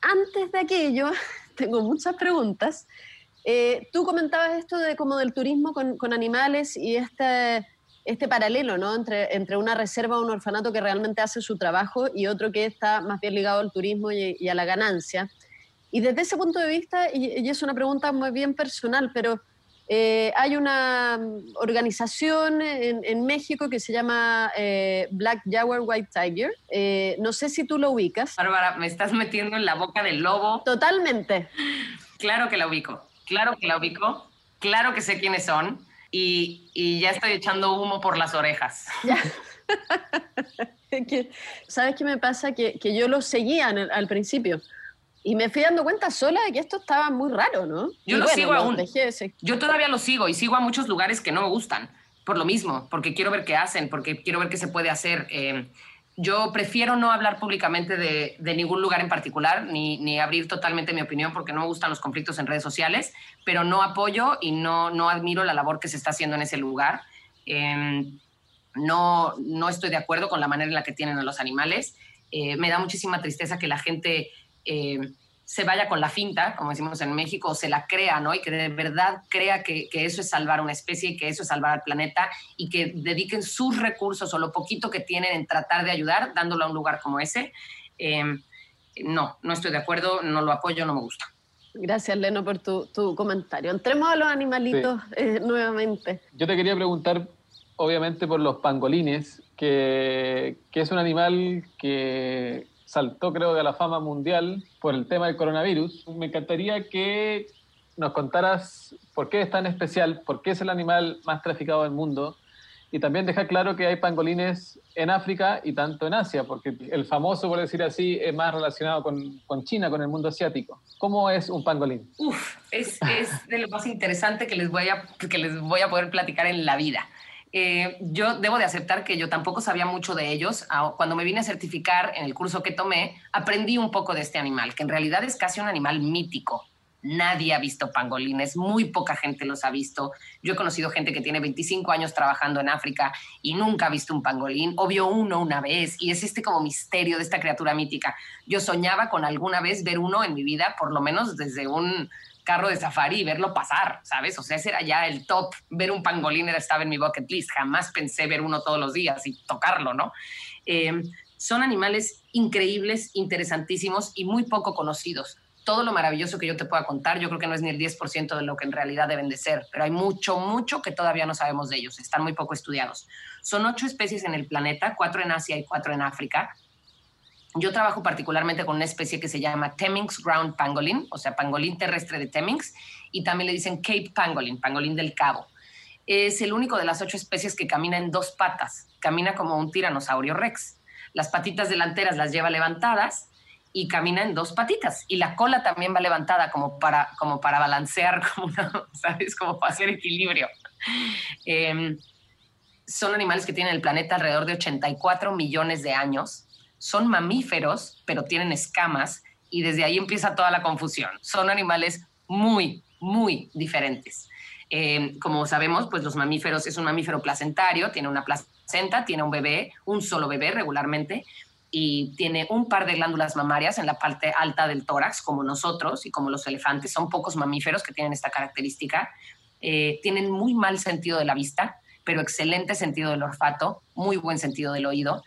antes de aquello, <laughs> tengo muchas preguntas. Eh, tú comentabas esto de como del turismo con, con animales y este, este paralelo ¿no? entre, entre una reserva o un orfanato que realmente hace su trabajo y otro que está más bien ligado al turismo y, a la ganancia. Y desde ese punto de vista, y, y, es una pregunta muy bien personal, pero Eh, hay una mm, organización en, México que se llama eh, Black Jaguar White Tiger. Eh, no sé si tú lo ubicas. Bárbara, me estás metiendo en la boca del lobo. Totalmente. Claro que la ubico, claro que la ubico, claro que sé quiénes son y, ya estoy echando humo por las orejas. <laughs> ¿Sabes qué me pasa? Que, yo lo seguía al principio y me fui dando cuenta sola de que esto estaba muy raro, ¿no? Yo lo sigo aún. Yo todavía lo sigo y sigo a muchos lugares que no me gustan, por lo mismo, porque quiero ver qué hacen, porque quiero ver qué se puede hacer. Eh, yo prefiero no hablar públicamente de, ningún lugar en particular, ni, abrir totalmente mi opinión, porque no me gustan los conflictos en redes sociales, pero no apoyo y no, no admiro la labor que se está haciendo en ese lugar. Em, no, no estoy de acuerdo con la manera en la que tienen a los animales. Eh, me da muchísima tristeza que la gente eh, se vaya con la finta, como decimos en México, o se la crea, ¿no? Y que de verdad crea que, eso es salvar una especie, que eso es salvar al planeta y que dediquen sus recursos o lo poquito que tienen en tratar de ayudar, dándolo a un lugar como ese. Eh, no, no estoy de acuerdo, no lo apoyo, no me gusta. Gracias, Leno, por tu, comentario. Entremos a los animalitos eh, nuevamente. Yo te quería preguntar, obviamente, por los pangolines, que, que es un animal que saltó creo de la fama mundial por el tema del coronavirus. Me encantaría que nos contaras por qué es tan especial, por qué es el animal más traficado del mundo y también dejar claro que hay pangolines en África y tanto en Asia, porque el famoso, por decir así, es más relacionado con, con China, con el mundo asiático. ¿Cómo es un pangolín? Uf, es, es de lo más interesante que les, voy a, que les voy a poder platicar en la vida. Eh, yo debo de aceptar que yo tampoco sabía mucho de ellos. Ah, cuando me vine a certificar en el curso que tomé, aprendí un poco de este animal, que en realidad es casi un animal mítico. Nadie ha visto pangolines, muy poca gente los ha visto. Yo he conocido gente que tiene 25 años trabajando en África y nunca ha visto un pangolín, o vio uno una vez, y es este como misterio de esta criatura mítica. Yo soñaba con alguna vez ver uno en mi vida, por lo menos desde un carro de safari verlo pasar, ¿sabes? O sea, ese era ya el top. Ver un pangolín era, estaba en mi bucket list. Jamás pensé ver uno todos los días y tocarlo, ¿no? Eh, son animales increíbles, interesantísimos y muy poco conocidos. Todo lo maravilloso que yo te pueda contar, yo creo que no es ni el 10% de lo que en realidad deben de ser, pero hay mucho, mucho que todavía no sabemos de ellos, están muy poco estudiados. Son ocho especies en el planeta, cuatro en Asia y cuatro en África, yo trabajo particularmente con una especie que se llama Temminck's Ground Pangolin, o sea, pangolín terrestre de Temminck's, y también le dicen Cape Pangolin, pangolín del Cabo. Es el único de las ocho especies que camina en dos patas, camina como un tiranosaurio rex. Las patitas delanteras las lleva levantadas y camina en dos patitas. Y la cola también va levantada como para, como para balancear, <laughs> como ¿sabes? Como para hacer equilibrio. Em, son animales que tienen el planeta alrededor de 84 millones de años son mamíferos, pero tienen escamas y desde ahí empieza toda la confusión. Son animales muy, muy diferentes. Eh, como sabemos, pues los mamíferos es un mamífero placentario, tiene una placenta, tiene un bebé, un solo bebé regularmente, y tiene un par de glándulas mamarias en la parte alta del tórax, como nosotros y como los elefantes. Son pocos mamíferos que tienen esta característica. Eh, tienen muy mal sentido de la vista, pero excelente sentido del olfato, muy buen sentido del oído.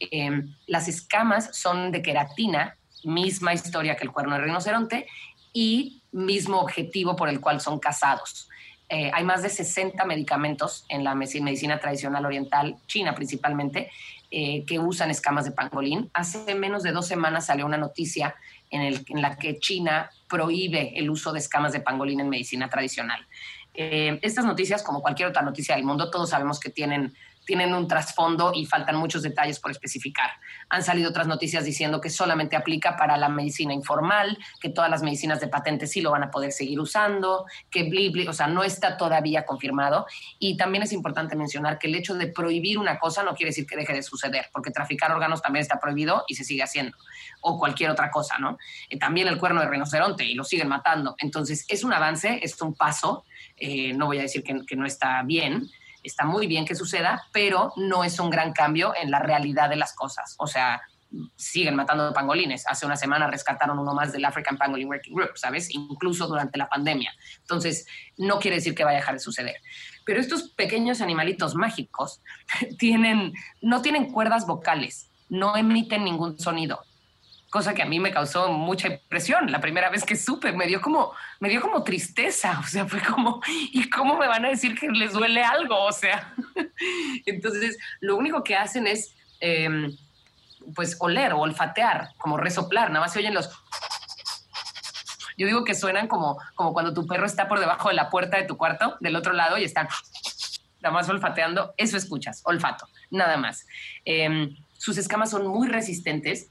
Em, las escamas son de queratina, misma historia que el cuerno de rinoceronte y mismo objetivo por el cual son cazados. Eh, hay más de 60 medicamentos en la medicina tradicional oriental, China principalmente, eh, que usan escamas de pangolín. Hace menos de dos semanas salió una noticia en, en, la que China prohíbe el uso de escamas de pangolín en medicina tradicional. Eh, estas noticias, como cualquier otra noticia del mundo, todos sabemos que tienen tienen un trasfondo y faltan muchos detalles por especificar. Han salido otras noticias diciendo que solamente aplica para la medicina informal, que todas las medicinas de patente sí lo van a poder seguir usando, que bli, o sea, no está todavía confirmado. Y también es importante mencionar que el hecho de prohibir una cosa no quiere decir que deje de suceder, porque traficar órganos también está prohibido y se sigue haciendo, o cualquier otra cosa, ¿no? Eh, también el cuerno de rinoceronte y lo siguen matando. Entonces, es un avance, es un paso, eh, no voy a decir que, que no está bien, está muy bien que suceda, pero no es un gran cambio en la realidad de las cosas. O sea, siguen matando pangolines. Hace una semana rescataron uno más del African Pangolin Working Group, ¿sabes? Incluso durante la pandemia. Entonces, no quiere decir que vaya a dejar de suceder. Pero estos pequeños animalitos mágicos <laughs> tienen, no tienen cuerdas vocales, no emiten ningún sonido. Cosa que a mí me causó mucha impresión. La primera vez que supe, me dio como, me dio como tristeza, o sea, fue como, ¿y cómo me van a decir que les duele algo? O sea, <laughs> entonces lo único que hacen es, em, pues, oler o olfatear, como resoplar, nada más se oyen los... Yo digo que suenan como, como cuando tu perro está por debajo de la puerta de tu cuarto, del otro lado, y están nada más olfateando, eso escuchas, olfato, nada más. Em, sus escamas son muy resistentes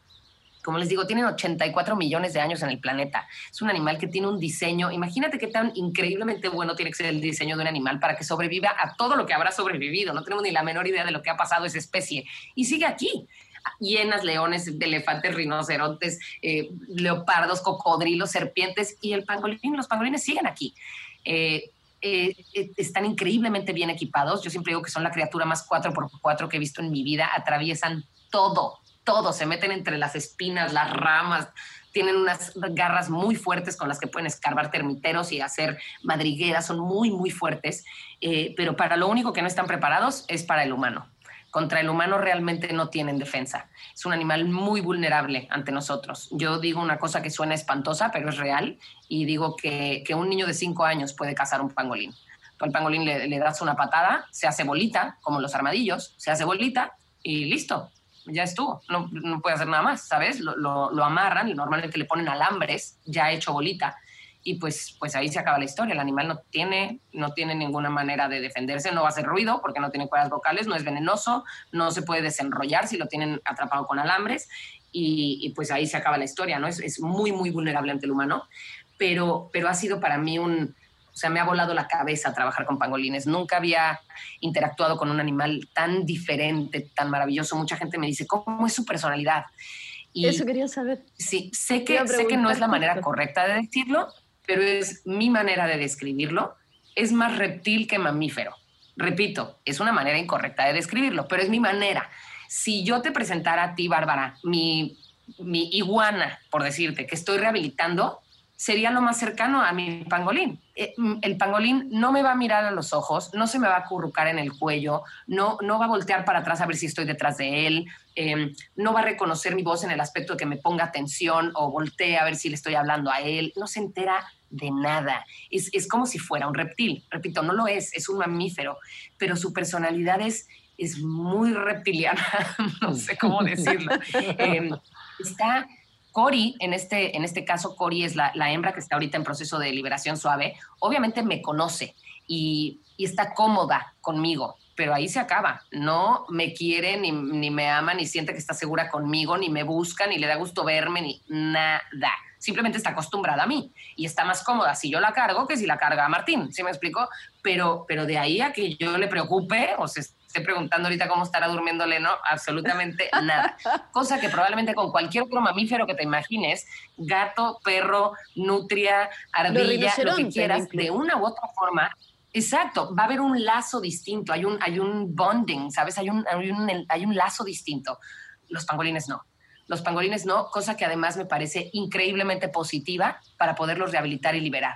como les digo, tienen 84 millones de años en el planeta. Es un animal que tiene un diseño. Imagínate qué tan increíblemente bueno tiene que ser el diseño de un animal para que sobreviva a todo lo que habrá sobrevivido. No tenemos ni la menor idea de lo que ha pasado esa especie. Y sigue aquí. Hienas, leones, elefantes, rinocerontes, eh, leopardos, cocodrilos, serpientes y el pangolín. Los pangolines siguen aquí. Eh, eh, están increíblemente bien equipados. Yo siempre digo que son la criatura más 4x4 que he visto en mi vida. Atraviesan todo, todo, se meten entre las espinas, las ramas, tienen unas garras muy fuertes con las que pueden escarbar termiteros y hacer madrigueras, son muy, muy fuertes, eh, pero para lo único que no están preparados es para el humano. Contra el humano realmente no tienen defensa. Es un animal muy vulnerable ante nosotros. Yo digo una cosa que suena espantosa, pero es real, y digo que, un niño de cinco años puede cazar un pangolín. al pangolín le das una patada, se hace bolita, como los armadillos, se hace bolita y listo, ya estuvo, no, no puede hacer nada más, ¿sabes? Lo, lo, amarran y normalmente le ponen alambres ya hecho bolita y pues, pues ahí se acaba la historia. El animal no tiene, no tiene ninguna manera de defenderse, no va a hacer ruido porque no tiene cuerdas vocales, no es venenoso, no se puede desenrollar si lo tienen atrapado con alambres y, y pues ahí se acaba la historia, ¿no? Es, es, muy, muy vulnerable ante el humano, pero, pero ha sido para mí un, o sea, me ha volado la cabeza trabajar con pangolines. Nunca había interactuado con un animal tan diferente, tan maravilloso. Mucha gente me dice, ¿cómo es su personalidad? Y Eso quería saber. Sí, sé que, sé que no es la manera correcta de decirlo, pero es mi manera de describirlo. Es más reptil que mamífero. Repito, es una manera incorrecta de describirlo, pero es mi manera. Si yo te presentara a ti, Bárbara, mi, mi iguana, por decirte, que estoy rehabilitando, sería lo más cercano a mi pangolín. Eh, el pangolín no me va a mirar a los ojos, no se me va a acurrucar en el cuello, no, no va a voltear para atrás a ver si estoy detrás de él, em, no va a reconocer mi voz en el aspecto de que me ponga atención o voltee a ver si le estoy hablando a él, no se entera de nada. Es, es como si fuera un reptil. Repito, no lo es, es un mamífero, pero su personalidad es, es muy reptiliana, <laughs> no sé cómo decirlo. <laughs> Em, está Cori, en este, en este caso, Cori es la, hembra que está ahorita en proceso de liberación suave, obviamente me conoce y, está cómoda conmigo, pero ahí se acaba. No me quiere, ni, ni, me ama, ni siente que está segura conmigo, ni me busca, ni le da gusto verme, ni nada. Simplemente está acostumbrada a mí y está más cómoda si yo la cargo que si la carga a Martín, ¿sí me explico? Pero, pero de ahí a que yo le preocupe o se preguntando ahorita cómo estará durmiéndole, no, absolutamente <laughs> nada. Cosa que probablemente con cualquier otro mamífero que te imagines, gato, perro, nutria, ardilla, lo que quieras, de una u otra forma, Exacto, va a haber un lazo distinto, hay un, hay un bonding, ¿sabes? Hay un, hay, un, hay un lazo distinto. Los pangolines no. Los pangolines no, cosa que además me parece increíblemente positiva para poderlos rehabilitar y liberar.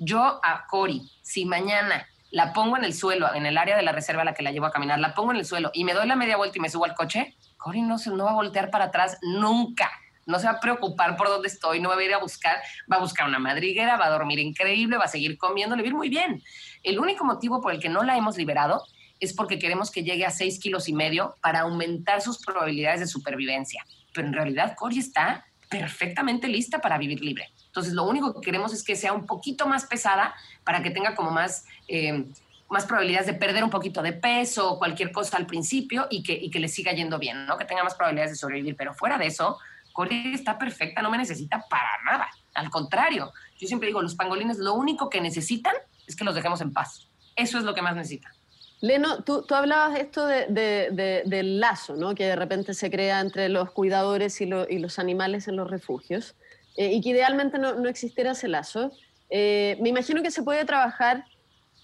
Yo a Cori, si mañana la pongo en el suelo, en el área de la reserva a la que la llevo a caminar, la pongo en el suelo y me doy la media vuelta y me subo al coche, Cory no, se, no va a voltear para atrás nunca. No se va a preocupar por dónde estoy, no va a ir a buscar, va a buscar una madriguera, va a dormir increíble, va a seguir comiendo, le va a muy bien. El único motivo por el que no la hemos liberado es porque queremos que llegue a seis kilos y medio para aumentar sus probabilidades de supervivencia. Pero en realidad Cory está perfectamente lista para vivir libre. Entonces, lo único que queremos es que sea un poquito más pesada para que tenga como más, eh, más probabilidades de perder un poquito de peso o cualquier cosa al principio y que, y que le siga yendo bien, ¿no? Que tenga más probabilidades de sobrevivir. Pero fuera de eso, Cory está perfecta, no me necesita para nada. Al contrario, yo siempre digo, los pangolines lo único que necesitan es que los dejemos en paz. Eso es lo que más necesitan. Leno, tú, tú hablabas esto de, del lazo, ¿no? Que de repente se crea entre los cuidadores y, y los animales en los refugios. Eh, y que idealmente no, no, existiera ese lazo. Eh, me imagino que se puede trabajar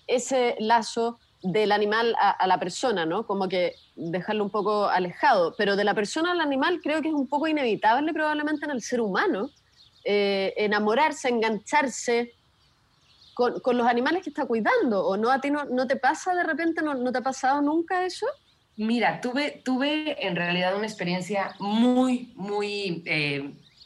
ese lazo del animal a, la persona, ¿no? Como que dejarlo un poco alejado, pero de la persona al animal creo que es un poco inevitable probablemente en el ser humano, eh, enamorarse, engancharse con, con, los animales que está cuidando, ¿o no? ¿A ti no, no te pasa de repente, no, no, te ha pasado nunca eso? Mira, tuve, tuve en realidad una experiencia muy, muy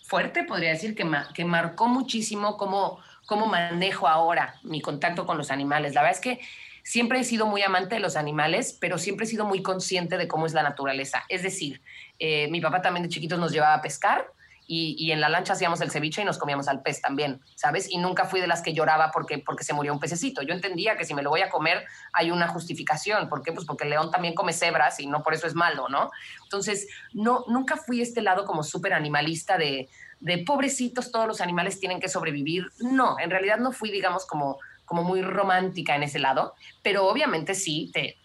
fuerte, podría decir, que, que marcó muchísimo cómo, cómo manejo ahora mi contacto con los animales. La verdad es que siempre he sido muy amante de los animales, pero siempre he sido muy consciente de cómo es la naturaleza. Es decir, eh, mi papá también de chiquitos nos llevaba a pescar y, en la lancha hacíamos el ceviche y nos comíamos al pez también, ¿sabes? Y nunca fui de las que lloraba porque, porque se murió un pececito. Yo entendía que si me lo voy a comer hay una justificación. ¿Por qué? Pues porque el león también come cebras y no por eso es malo, ¿no? Entonces, no, nunca fui este lado como súper animalista de, de pobrecitos, todos los animales tienen que sobrevivir. No, en realidad no fui, digamos, como como muy romántica en ese lado, pero obviamente sí, te,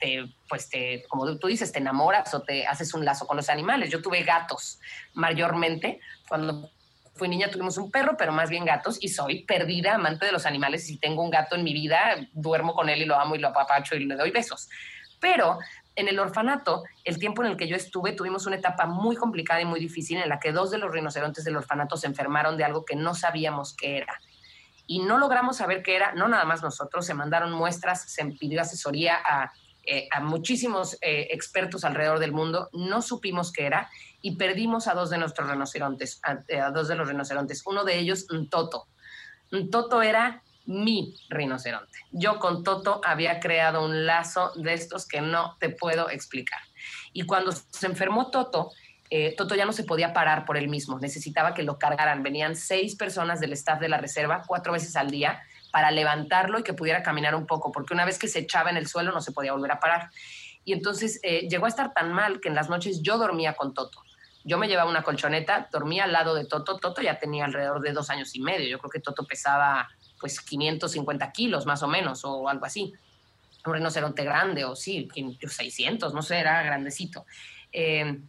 pues te, como tú dices, te enamoras o te haces un lazo con los animales. Yo tuve gatos mayormente, cuando fui niña tuvimos un perro, pero más bien gatos, y soy perdida, amante de los animales, si tengo un gato en mi vida, duermo con él y lo amo y lo apapacho y le doy besos. Pero en el orfanato, el tiempo en el que yo estuve, tuvimos una etapa muy complicada y muy difícil en la que dos de los rinocerontes del orfanato se enfermaron de algo que no sabíamos qué era y no logramos saber qué era, no nada más nosotros, se mandaron muestras, se pidió asesoría a, eh, muchísimos eh, expertos alrededor del mundo, no supimos qué era y perdimos a dos de nuestros rinocerontes, a, dos de los rinocerontes, uno de ellos, Toto. Toto era mi rinoceronte. Yo con Toto había creado un lazo de estos que no te puedo explicar. Y cuando se enfermó Toto, eh, Toto ya no se podía parar por él mismo, necesitaba que lo cargaran. Venían seis personas del staff de la reserva cuatro veces al día para levantarlo y que pudiera caminar un poco, porque una vez que se echaba en el suelo no se podía volver a parar. Y entonces eh, llegó a estar tan mal que en las noches yo dormía con Toto. Yo me llevaba una colchoneta, dormía al lado de Toto. Toto ya tenía alrededor de dos años y medio. Yo creo que Toto pesaba pues 550 kilos más o menos o algo así. Un rinoceronte grande o sí, 600, no sé, era grandecito. Eh,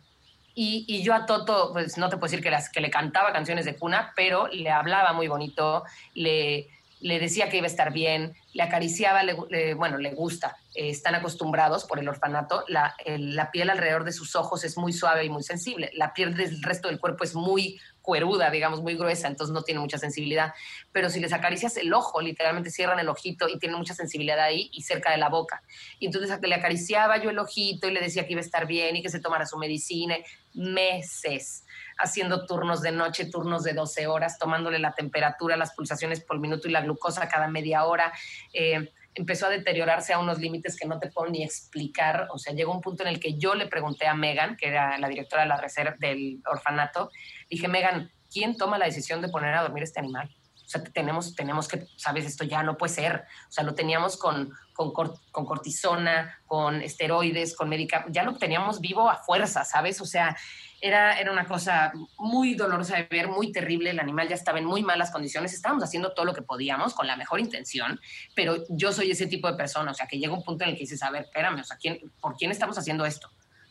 y, yo a Toto, pues no te puedo decir que, las, que le cantaba canciones de cuna, pero le hablaba muy bonito, le, le decía que iba a estar bien, le acariciaba, le, bueno, le gusta. Eh, están acostumbrados por el orfanato, la, la, piel alrededor de sus ojos es muy suave y muy sensible. La piel del resto del cuerpo es muy cueruda, digamos, muy gruesa, entonces no tiene mucha sensibilidad. Pero si les acaricias el ojo, literalmente cierran el ojito y tienen mucha sensibilidad ahí y cerca de la boca. Y entonces le acariciaba yo el ojito y le decía que iba a estar bien y que se tomara su medicina. Meses haciendo turnos de noche, turnos de 12 horas, tomándole la temperatura, las pulsaciones por minuto y la glucosa cada media hora. Eh, empezó a deteriorarse a unos límites que no te puedo ni explicar. O sea, llegó un punto en el que yo le pregunté a Megan, que era la directora de la reserva del orfanato, dije, Megan, ¿quién toma la decisión de poner a dormir este animal? O sea, tenemos, tenemos que, sabes, esto ya no puede ser. O sea, lo teníamos con, con, con cortisona, con esteroides, con medicamentos, ya lo teníamos vivo a fuerza, ¿sabes? O sea, era, era una cosa muy dolorosa de ver, muy terrible, el animal ya estaba en muy malas condiciones, estábamos haciendo todo lo que podíamos con la mejor intención, pero yo soy ese tipo de persona, o sea, que llega un punto en el que dices, a ver, espérame, o sea, ¿quién, ¿por quién estamos haciendo esto?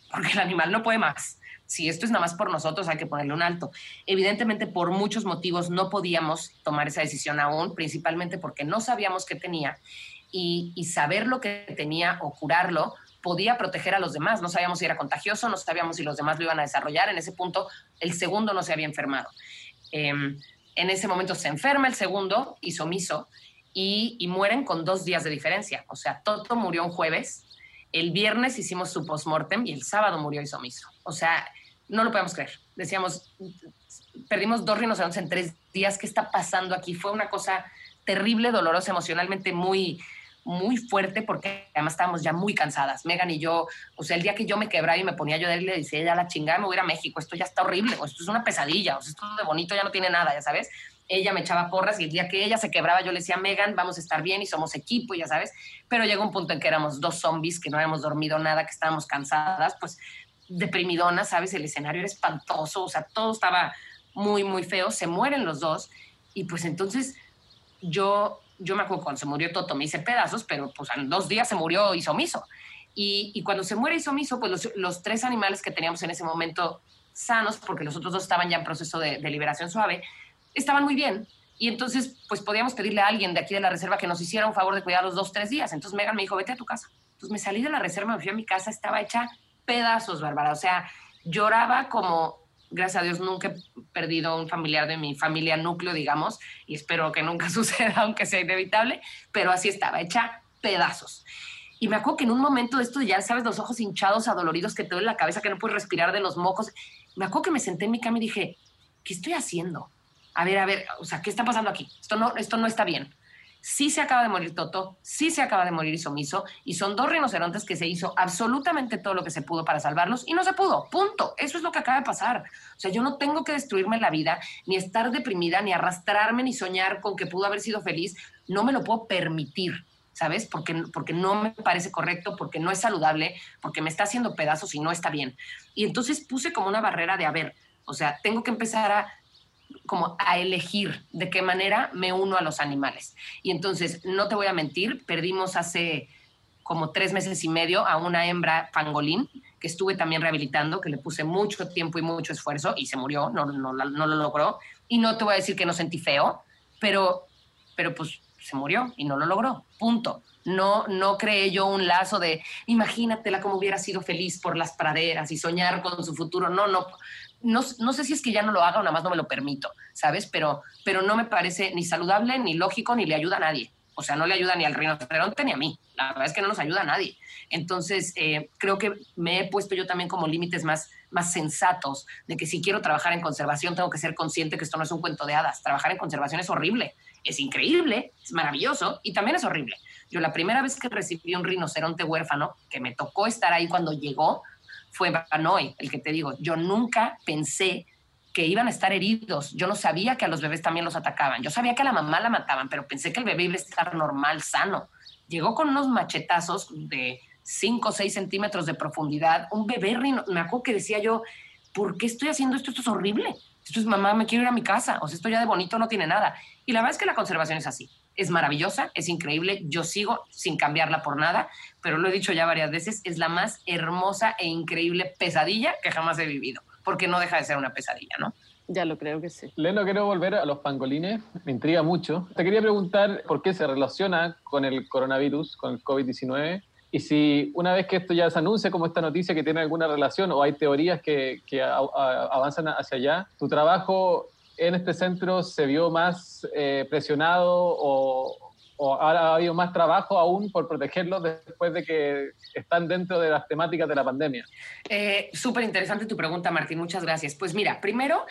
Porque el animal no puede más. Si esto es nada más por nosotros, hay que ponerle un alto. Evidentemente, por muchos motivos no podíamos tomar esa decisión aún, principalmente porque no sabíamos qué tenía y, y saber lo que tenía o curarlo podía proteger a los demás. No sabíamos si era contagioso, no sabíamos si los demás lo iban a desarrollar. En ese punto, el segundo no se había enfermado. Em, en ese momento se enferma el segundo, isomiso, y, y mueren con dos días de diferencia. O sea, Toto murió un jueves, el viernes hicimos su postmortem y el sábado murió isomiso. O sea, no lo podemos creer. Decíamos, perdimos dos rinocerontes en tres días. ¿Qué está pasando aquí? Fue una cosa terrible, dolorosa, emocionalmente muy, muy fuerte porque además estábamos ya muy cansadas. Megan y yo, o sea, el día que yo me quebraba y me ponía yo de le decía, ya la chingada, me voy a ir a México, esto ya está horrible, o esto es una pesadilla, o sea, esto de bonito ya no tiene nada, ya sabes. Ella me echaba porras y el día que ella se quebraba yo le decía, Megan, vamos a estar bien y somos equipo, ya sabes. Pero llegó un punto en que éramos dos zombies, que no habíamos dormido nada, que estábamos cansadas, pues deprimidonas, ¿sabes? El escenario era espantoso, o sea, todo estaba muy, muy feo, se mueren los dos y pues entonces yo yo me acuerdo cuando se murió Toto, me hice pedazos, pero pues en dos días se murió Isomiso. Y, y cuando se muere Isomiso, pues los, los, tres animales que teníamos en ese momento sanos, porque los otros dos estaban ya en proceso de, de, liberación suave, estaban muy bien. Y entonces, pues podíamos pedirle a alguien de aquí de la reserva que nos hiciera un favor de cuidar los dos, tres días. Entonces Megan me dijo, vete a tu casa. Entonces me salí de la reserva, me fui a mi casa, estaba hecha pedazos, Bárbara. O sea, lloraba como gracias a Dios nunca he perdido un familiar de mi familia núcleo, digamos, y espero que nunca <laughs> suceda, aunque sea inevitable, pero así estaba, hecha pedazos. Y me acuerdo que en un momento de esto, ya sabes, los ojos hinchados, adoloridos, que te duele la cabeza, que no puedes respirar de los mocos, me acuerdo que me senté en mi cama y dije, ¿qué estoy haciendo? A ver, a ver, o sea, ¿qué está pasando aquí? Esto no, esto no está bien sí se acaba de morir Toto, sí se acaba de morir Isomiso, y son dos rinocerontes que se hizo absolutamente todo lo que se pudo para salvarlos y no se pudo, punto. Eso es lo que acaba de pasar. O sea, yo no tengo que destruirme la vida, ni estar deprimida, ni arrastrarme, ni soñar con que pudo haber sido feliz. No me lo puedo permitir. ¿Sabes? Porque, porque no me parece correcto, porque no es saludable, porque me está haciendo pedazos y no está bien. Y entonces puse como una barrera de, a ver, o sea, tengo que empezar a como a elegir de qué manera me uno a los animales. Y entonces, no te voy a mentir, perdimos hace como tres meses y medio a una hembra pangolín que estuve también rehabilitando, que le puse mucho tiempo y mucho esfuerzo y se murió, no, no, no lo logró. Y no te voy a decir que no sentí feo, pero, pero pues se murió y no lo logró, punto. No, no creé yo un lazo de imagínatela como hubiera sido feliz por las praderas y soñar con su futuro. No, no, no, sé si es que ya no lo haga o nada más no me lo permito, ¿sabes? Pero, pero no me parece ni saludable, ni lógico, ni le ayuda a nadie. O sea, no le ayuda ni al rinoceronte ni a mí. La verdad es que no nos ayuda a nadie. Entonces, eh, creo que me he puesto yo también como límites más, más sensatos de que si quiero trabajar en conservación, tengo que ser consciente que esto no es un cuento de hadas. Trabajar en conservación es horrible, es increíble, es maravilloso y también es horrible. Yo la primera vez que recibí un rinoceronte huérfano, que me tocó estar ahí cuando llegó, fue Banoy, el que te digo. Yo nunca pensé que iban a estar heridos. Yo no sabía que a los bebés también los atacaban. Yo sabía que a la mamá la mataban, pero pensé que el bebé iba a estar normal, sano. Llegó con unos machetazos de 5 o 6 centímetros de profundidad. Un bebé, me acuerdo que decía yo, ¿por qué estoy haciendo esto? Esto es horrible. Esto es mamá, me quiero ir a mi casa. O sea, esto ya de bonito no tiene nada. Y la verdad es que la conservación es así es maravillosa, es increíble, yo sigo sin cambiarla por nada, pero lo he dicho ya varias veces, es la más hermosa e increíble pesadilla que jamás he vivido, porque no deja de ser una pesadilla, ¿no? Ya lo creo que sí. Leno, quiero volver a los pangolines, me intriga mucho. Te quería preguntar por qué se relaciona con el coronavirus, con el COVID-19, y si una vez que esto ya se anuncia como esta noticia que tiene alguna relación o hay teorías que, que avanzan hacia allá, tu trabajo en este centro se vio más eh, presionado o, ha habido más trabajo aún por protegerlos después de que están dentro de las temáticas de la pandemia? Eh, Súper interesante tu pregunta, Martín. Muchas gracias. Pues mira, primero,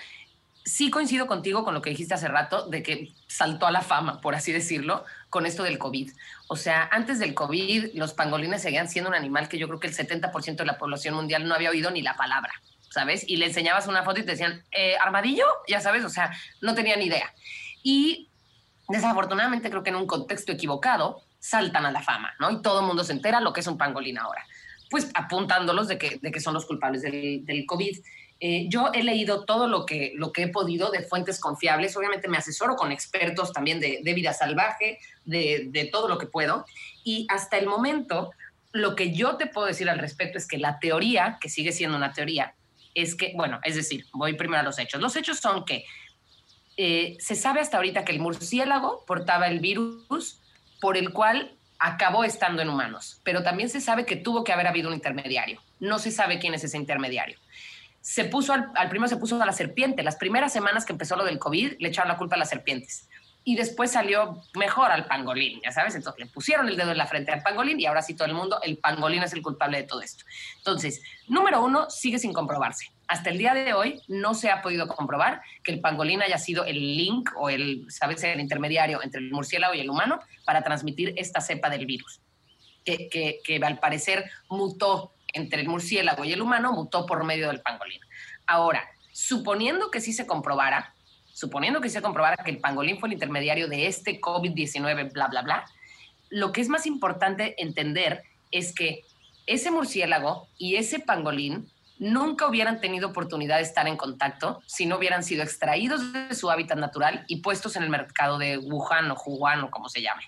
sí coincido contigo con lo que dijiste hace rato, de que saltó a la fama, por así decirlo, con esto del COVID. O sea, antes del COVID, los pangolines seguían siendo un animal que yo creo que el 70% de la población mundial no había oído ni la palabra. ¿Sabes? Y le enseñabas una foto y te decían, eh, ¿armadillo? Ya sabes, o sea, no tenían idea. Y desafortunadamente creo que en un contexto equivocado saltan a la fama, ¿no? Y todo el mundo se entera lo que es un pangolín ahora. Pues apuntándolos de que, de que son los culpables del, del COVID. Eh, yo he leído todo lo que, lo que he podido de fuentes confiables. Obviamente me asesoro con expertos también de, de vida salvaje, de, de, todo lo que puedo. Y hasta el momento, lo que yo te puedo decir al respecto es que la teoría, que sigue siendo una teoría, es que, bueno, es decir, voy primero a los hechos. Los hechos son que eh, se sabe hasta ahorita que el murciélago portaba el virus por el cual acabó estando en humanos, pero también se sabe que tuvo que haber habido un intermediario. No se sabe quién es ese intermediario. Se puso al, al primero se puso a la serpiente. Las primeras semanas que empezó lo del COVID le echaron la culpa a las serpientes y después salió mejor al pangolín, ya sabes, entonces le pusieron el dedo en la frente al pangolín y ahora sí todo el mundo, el pangolín es el culpable de todo esto. Entonces, número uno, sigue sin comprobarse. Hasta el día de hoy no se ha podido comprobar que el pangolín haya sido el link o el, sabes, el intermediario entre el murciélago y el humano para transmitir esta cepa del virus, que, que, que al parecer mutó entre el murciélago y el humano, mutó por medio del pangolín. Ahora, suponiendo que sí se comprobara, suponiendo que se comprobara que el pangolín fue el intermediario de este COVID-19, bla, bla, bla, lo que es más importante entender es que ese murciélago y ese pangolín nunca hubieran tenido oportunidad de estar en contacto si no hubieran sido extraídos de su hábitat natural y puestos en el mercado de Wuhan o Wuhan o como se llame.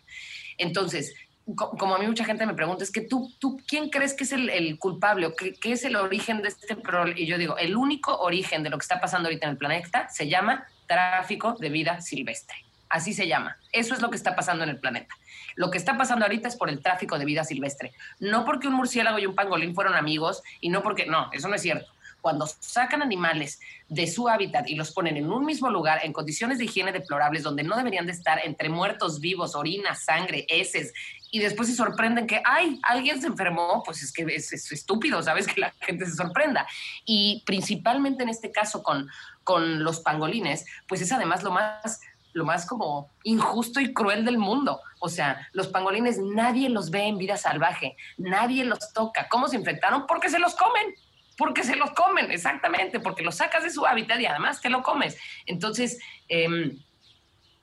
Entonces, como a mí mucha gente me pregunta, es que tú, tú ¿quién crees que es el, culpable o qué, qué, es el origen de este problema? Y yo digo, el único origen de lo que está pasando ahorita en el planeta se llama tráfico de vida silvestre. Así se llama. Eso es lo que está pasando en el planeta. Lo que está pasando ahorita es por el tráfico de vida silvestre. No porque un murciélago y un pangolín fueron amigos y no porque, no, eso no es cierto. Cuando sacan animales de su hábitat y los ponen en un mismo lugar, en condiciones de higiene deplorables, donde no deberían de estar entre muertos vivos, orina, sangre, heces, y después se sorprenden que, ay, alguien se enfermó, pues es que es, estúpido, ¿sabes? <laughs> Que la gente se sorprenda. Y principalmente en este caso con, con los pangolines, pues es además lo más lo más como injusto y cruel del mundo. O sea, los pangolines nadie los ve en vida salvaje, nadie los toca. ¿Cómo se infectaron? Porque se los comen, porque se los comen, exactamente, porque los sacas de su hábitat y además te lo comes. Entonces, em,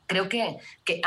creo que, que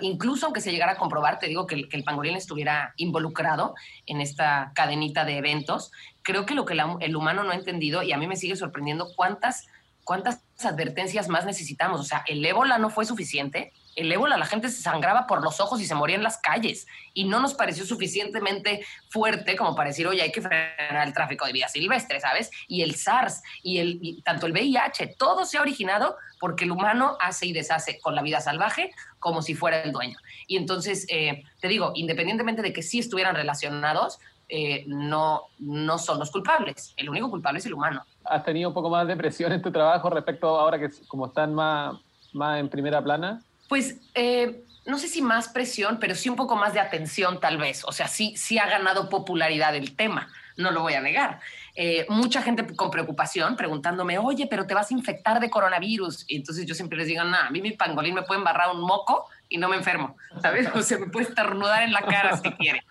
incluso aunque se llegara a comprobar, te digo que el, que el, pangolín estuviera involucrado en esta cadenita de eventos, creo que lo que el humano no ha entendido, y a mí me sigue sorprendiendo, cuántas ¿cuántas advertencias más necesitamos? O sea, el ébola no fue suficiente. El ébola, la gente se sangraba por los ojos y se moría en las calles. Y no nos pareció suficientemente fuerte como para decir, oye, hay que frenar el tráfico de vida silvestre, ¿sabes? Y el SARS y, el, tanto el VIH, todo se ha originado porque el humano hace y deshace con la vida salvaje como si fuera el dueño. Y entonces, eh, te digo, independientemente de que sí estuvieran relacionados, eh, no, no son los culpables. El único culpable es el humano. ¿Has tenido un poco más de presión en tu trabajo respecto ahora que como están más, más en primera plana? Pues eh, no sé si más presión, pero sí un poco más de atención tal vez. O sea, sí, sí ha ganado popularidad el tema, no lo voy a negar. Eh, mucha gente con preocupación preguntándome, oye, pero te vas a infectar de coronavirus. Y entonces yo siempre les digo, nada, a mí mi pangolín me puede embarrar un moco y no me enfermo, ¿sabes? <laughs> O se me puede estornudar en la cara si quiere.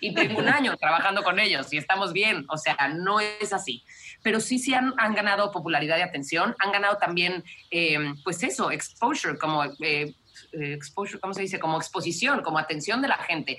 Y tengo un año trabajando con ellos y estamos bien, o sea, no es así. Pero sí, sí han, han ganado popularidad y atención, han ganado también, eh, pues eso, exposure, como... Eh, exposure, ¿cómo se dice? Como exposición, como atención de la gente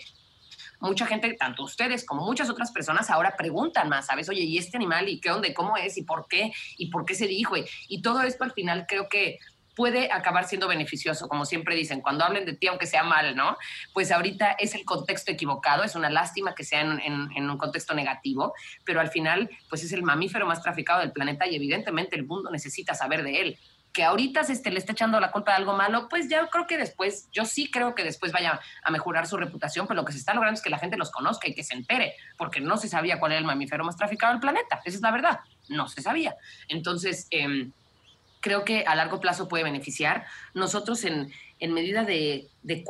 mucha gente, tanto ustedes como muchas otras personas ahora preguntan más, ¿sabes? Oye, ¿y este animal? ¿Y qué onda? ¿Cómo es? ¿Y por qué? ¿Y por qué se dijo? Y, y todo esto al final creo que puede acabar siendo beneficioso, como siempre dicen, cuando hablen de ti, aunque sea mal, ¿no? Pues ahorita es el contexto equivocado, es una lástima que sea en, un contexto negativo, pero al final, pues es el mamífero más traficado del planeta y evidentemente el mundo necesita saber de él. Que ahorita se este, le está echando la culpa de algo malo, pues ya creo que después, yo sí creo que después vaya a mejorar su reputación, pero lo que se está logrando es que la gente los conozca y que se entere, porque no se sabía cuál era el mamífero más traficado del planeta, esa es la verdad, no se sabía. Entonces, eh, creo que a largo plazo puede beneficiar. Nosotros en, en medida de, de,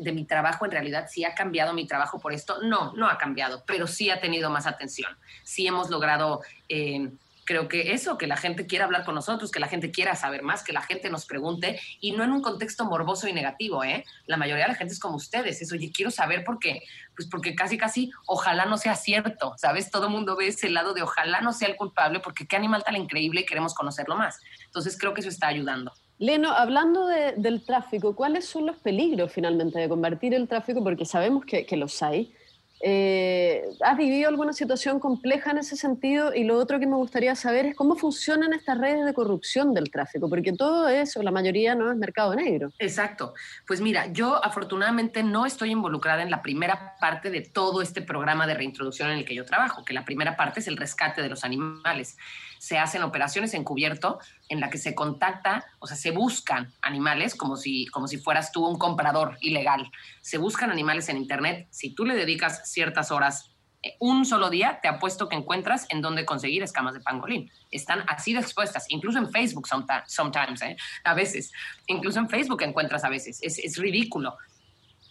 de, mi trabajo, en realidad, si ha cambiado mi trabajo por esto, no, no ha cambiado, pero sí ha tenido más atención. Sí hemos logrado eh, creo que eso, que la gente quiera hablar con nosotros, que la gente quiera saber más, que la gente nos pregunte y no en un contexto morboso y negativo, ¿eh? La mayoría de la gente es como ustedes, eso, oye, quiero saber por qué, pues porque casi, casi, ojalá no sea cierto, ¿sabes? Todo mundo ve ese lado de ojalá no sea el culpable porque qué animal tan increíble queremos conocerlo más. Entonces creo que eso está ayudando. Leno, hablando del tráfico, ¿cuáles son los peligros finalmente de convertir el tráfico? Porque sabemos que los hay, eh, ¿Has vivido alguna situación compleja en ese sentido? Y lo otro que me gustaría saber es cómo funcionan estas redes de corrupción del tráfico, porque todo eso, la mayoría no es mercado negro. Exacto. Pues mira, yo afortunadamente no estoy involucrada en la primera parte de todo este programa de reintroducción en el que yo trabajo, que la primera parte es el rescate de los animales se hacen operaciones encubierto en la que se contacta, o sea, se buscan animales como si, como si fueras tú un comprador ilegal. Se buscan animales en Internet. Si tú le dedicas ciertas horas, eh, un solo día, te apuesto que encuentras en dónde conseguir escamas de pangolín. Están así de expuestas, incluso en Facebook sometimes, ¿eh? a veces. Incluso en Facebook encuentras a veces. Es, es ridículo.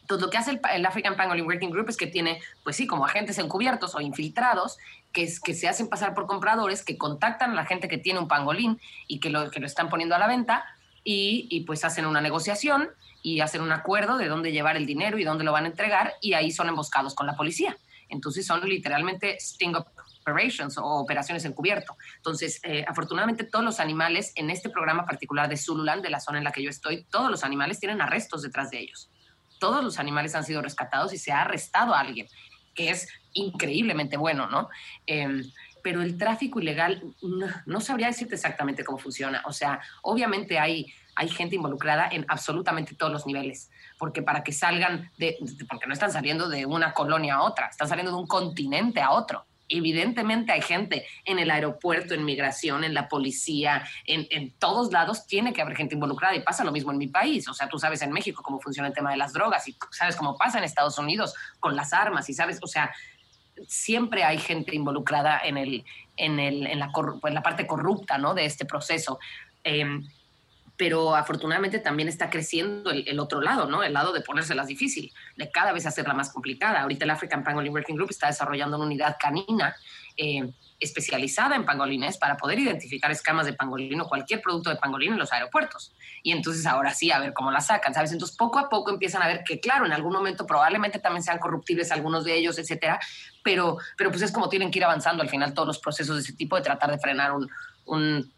Entonces, lo que hace el, African Pangolin Working Group es que tiene, pues sí, como agentes encubiertos o infiltrados que, se hacen pasar por compradores, que contactan a la gente que tiene un pangolín y que lo, que lo están poniendo a la venta y, y, pues hacen una negociación y hacen un acuerdo de dónde llevar el dinero y dónde lo van a entregar y ahí son emboscados con la policía. Entonces son literalmente sting operations o operaciones encubierto. Entonces, eh, afortunadamente todos los animales en este programa particular de Zululand, de la zona en la que yo estoy, todos los animales tienen arrestos detrás de ellos todos los animales han sido rescatados y se ha arrestado a alguien, que es increíblemente bueno, ¿no? Em, pero el tráfico ilegal, no, sabría decirte exactamente cómo funciona. O sea, obviamente hay, hay gente involucrada en absolutamente todos los niveles, porque para que salgan de, porque no están saliendo de una colonia a otra, están saliendo de un continente a otro evidentemente hay gente en el aeropuerto, en migración, en la policía, en, todos lados tiene que haber gente involucrada y pasa lo mismo en mi país. O sea, tú sabes en México cómo funciona el tema de las drogas y sabes cómo pasa en Estados Unidos con las armas y sabes, o sea, siempre hay gente involucrada en el, en, el, en, la, en la parte corrupta ¿no? de este proceso. Em, pero afortunadamente también está creciendo el, otro lado, ¿no? El lado de ponérselas difícil, de cada vez hacerla más complicada. Ahorita el African Pangolin Working Group está desarrollando una unidad canina eh, especializada en pangolines para poder identificar escamas de pangolín o cualquier producto de pangolín en los aeropuertos. Y entonces ahora sí, a ver cómo la sacan, ¿sabes? Entonces poco a poco empiezan a ver que, claro, en algún momento probablemente también sean corruptibles algunos de ellos, etcétera, pero, pero pues es como tienen que ir avanzando al final todos los procesos de ese tipo de tratar de frenar un,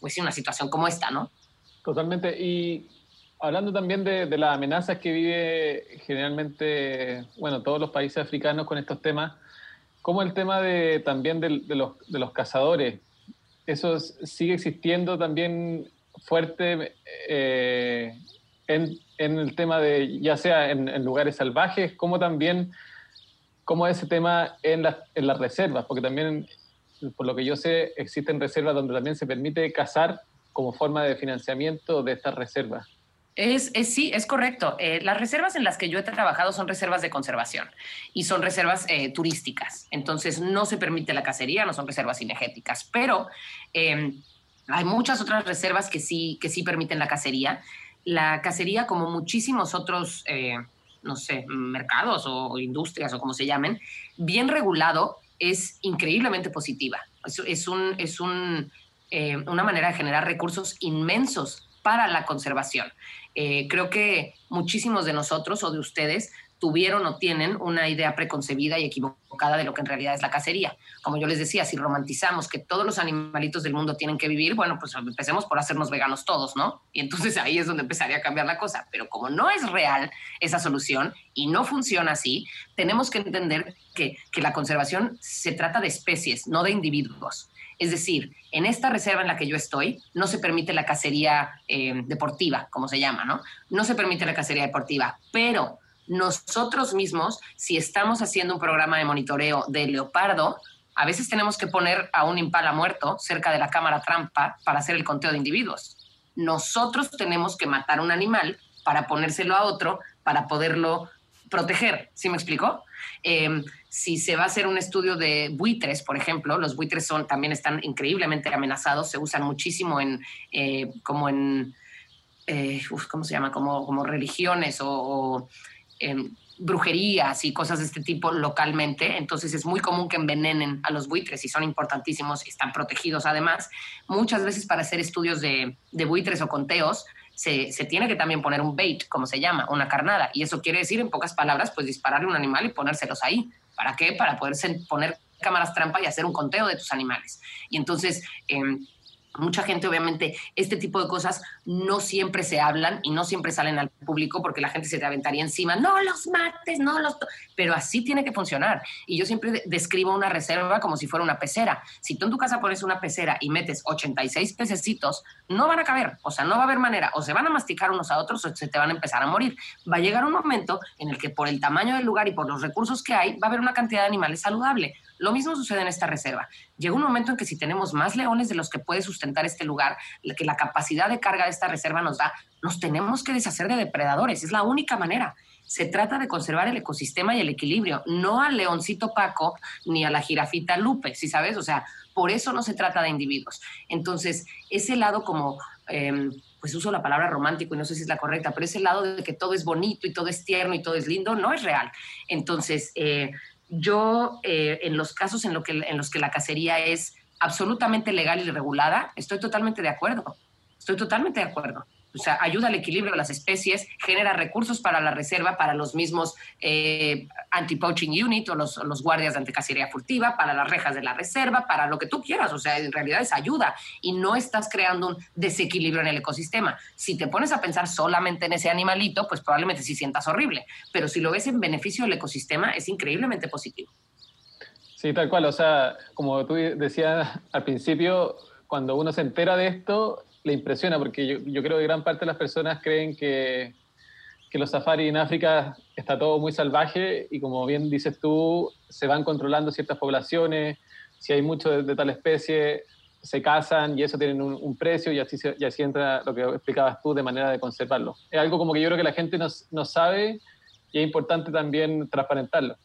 pues una situación como esta, ¿no? Totalmente. Y hablando también de, las amenazas que vive generalmente, bueno, todos los países africanos con estos temas, como el tema de, también de, los, cazadores, eso sigue existiendo también fuerte eh, en, en, el tema de, ya sea en, lugares salvajes, como también, como ese tema en, las en las reservas, porque también, por lo que yo sé, existen reservas donde también se permite cazar como forma de financiamiento de estas reservas. Es, sí, es correcto. Eh, las reservas en las que yo he trabajado son reservas de conservación y son reservas eh, turísticas. Entonces no se permite la cacería, no son reservas cinegéticas, pero em, hay muchas otras reservas que sí, que sí permiten la cacería. La cacería, como muchísimos otros, eh, no sé, mercados o industrias o como se llamen, bien regulado, es increíblemente positiva. es un, es un eh, una manera de generar recursos inmensos para la conservación. Eh, creo que muchísimos de nosotros o de ustedes tuvieron o tienen una idea preconcebida y equivocada de lo que en realidad es la cacería. Como yo les decía, si romantizamos que todos los animalitos del mundo tienen que vivir, bueno, pues empecemos por hacernos veganos todos, ¿no? Y entonces <laughs> ahí es donde empezaría a cambiar la cosa. Pero como no es real esa solución y no funciona así, tenemos que entender que, que la conservación se trata de especies, no de individuos. Es decir, en esta reserva en la que yo estoy, no se permite la cacería eh, deportiva, como se llama, ¿no? No se permite la cacería deportiva, pero nosotros mismos, si estamos haciendo un programa de monitoreo de leopardo, a veces tenemos que poner a un impala muerto cerca de la cámara trampa para hacer el conteo de individuos. Nosotros tenemos que matar un animal para ponérselo a otro para poderlo proteger. ¿Sí me explico? Em, si se va a hacer un estudio de buitres, por ejemplo, los buitres son, también están increíblemente amenazados, se usan muchísimo en, eh, como en, eh, ¿cómo se llama? Como, como religiones o, en brujerías y cosas de este tipo localmente. Entonces es muy común que envenenen a los buitres y son importantísimos y están protegidos además. Muchas veces para hacer estudios de buitres o conteos se, tiene que también poner un bait, como se llama, una carnada. Y eso quiere decir, en pocas palabras, pues dispararle un animal y ponérselos ahí. ¿Para qué? Para poder poner cámaras trampa y hacer un conteo de tus animales. Y entonces, em, mucha gente, obviamente, este tipo de cosas no siempre se hablan y no siempre salen al público porque la gente se te aventaría encima, no los mates, no los... Pero así tiene que funcionar. Y yo siempre describo una reserva como si fuera una pecera. Si tú en tu casa pones una pecera y metes 86 pececitos, no van a caber, o sea, no va a haber manera, o se van a masticar unos a otros o se te van a empezar a morir. Va a llegar un momento en el que por el tamaño del lugar y por los recursos que hay, va a haber una cantidad de animales saludable. Lo mismo sucede en esta reserva. Llega un momento en que si tenemos más leones de los que puede sustentar este lugar, que la capacidad de carga de esta reserva nos da, nos tenemos que deshacer de depredadores. Es la única manera. Se trata de conservar el ecosistema y el equilibrio, no al leoncito Paco ni a la jirafita Lupe, si sabes? O sea, por eso no se trata de individuos. Entonces, ese lado como... Em, pues uso la palabra romántico y no sé si es la correcta, pero ese lado de que todo es bonito y todo es tierno y todo es lindo, no es real. Entonces, eh, yo, eh, en los casos en, lo que, en los que la cacería es absolutamente legal y regulada, estoy totalmente de acuerdo. Estoy totalmente de acuerdo o sea, ayuda al equilibrio de las especies, genera recursos para la reserva, para los mismos eh, anti-poaching unit o los, guardias de anticacería furtiva, para las rejas de la reserva, para lo que tú quieras. O sea, en realidad es ayuda y no estás creando un desequilibrio en el ecosistema. Si te pones a pensar solamente en ese animalito, pues probablemente sí sientas horrible, pero si lo ves en beneficio del ecosistema, es increíblemente positivo. Sí, tal cual. O sea, como tú decías al principio, cuando uno se entera de esto, le impresiona, porque yo, yo, creo que gran parte de las personas creen que, que los safaris en África está todo muy salvaje y como bien dices tú, se van controlando ciertas poblaciones, si hay mucho de, tal especie, se casan y eso tiene un, precio y así, y así entra lo que explicabas tú de manera de conservarlo. Es algo como que yo creo que la gente no, no sabe y es importante también transparentarlo.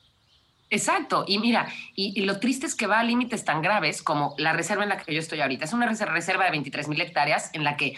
Exacto, y mira, y, lo triste es que va a límites tan graves como la reserva en la que yo estoy ahorita. Es una reserva de 23 mil hectáreas en la que,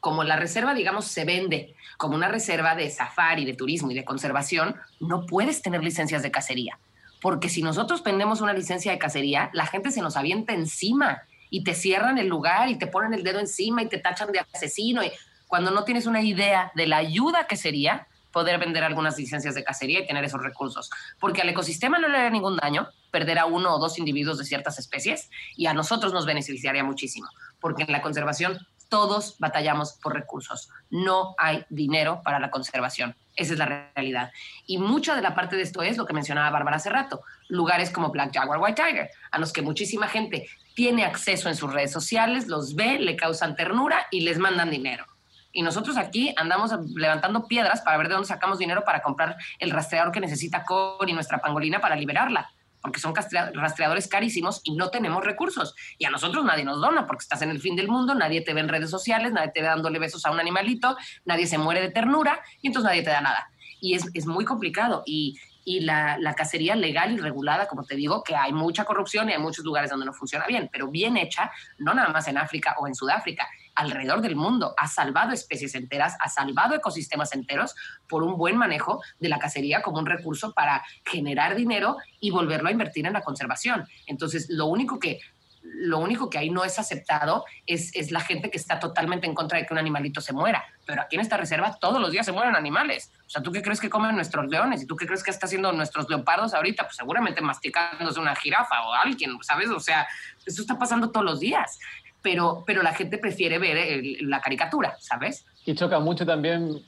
como la reserva, digamos, se vende como una reserva de safari, de turismo y de conservación, no puedes tener licencias de cacería. Porque si nosotros vendemos una licencia de cacería, la gente se nos avienta encima y te cierran el lugar y te ponen el dedo encima y te tachan de asesino. Y cuando no tienes una idea de la ayuda que sería poder vender algunas licencias de cacería y tener esos recursos. Porque al ecosistema no le haría ningún daño perder a uno o dos individuos de ciertas especies y a nosotros nos beneficiaría muchísimo. Porque en la conservación todos batallamos por recursos. No hay dinero para la conservación. Esa es la realidad. Y mucha de la parte de esto es lo que mencionaba Bárbara hace rato, lugares como Black Jaguar, White Tiger, a los que muchísima gente tiene acceso en sus redes sociales, los ve, le causan ternura y les mandan dinero. Y nosotros aquí andamos levantando piedras para ver de dónde sacamos dinero para comprar el rastreador que necesita Cori, nuestra pangolina, para liberarla. Porque son rastreadores carísimos y no tenemos recursos. Y a nosotros nadie nos dona porque estás en el fin del mundo, nadie te ve en redes sociales, nadie te ve dándole besos a un animalito, nadie se muere de ternura y entonces nadie te da nada. Y es, es muy complicado. Y, y la, la, cacería legal y regulada, como te digo, que hay mucha corrupción y hay muchos lugares donde no funciona bien, pero bien hecha, no nada más en África o en Sudáfrica, alrededor del mundo, ha salvado especies enteras, ha salvado ecosistemas enteros por un buen manejo de la cacería como un recurso para generar dinero y volverlo a invertir en la conservación. Entonces, lo único que lo único que ahí no es aceptado es, es, la gente que está totalmente en contra de que un animalito se muera. Pero aquí en esta reserva todos los días se mueren animales. O sea, ¿tú qué crees que comen nuestros leones? ¿Y tú qué crees que está haciendo nuestros leopardos ahorita? Pues seguramente masticándose una jirafa o alguien, ¿sabes? O sea, eso está pasando todos los días pero, pero la gente prefiere ver la caricatura, ¿sabes? Y choca mucho también,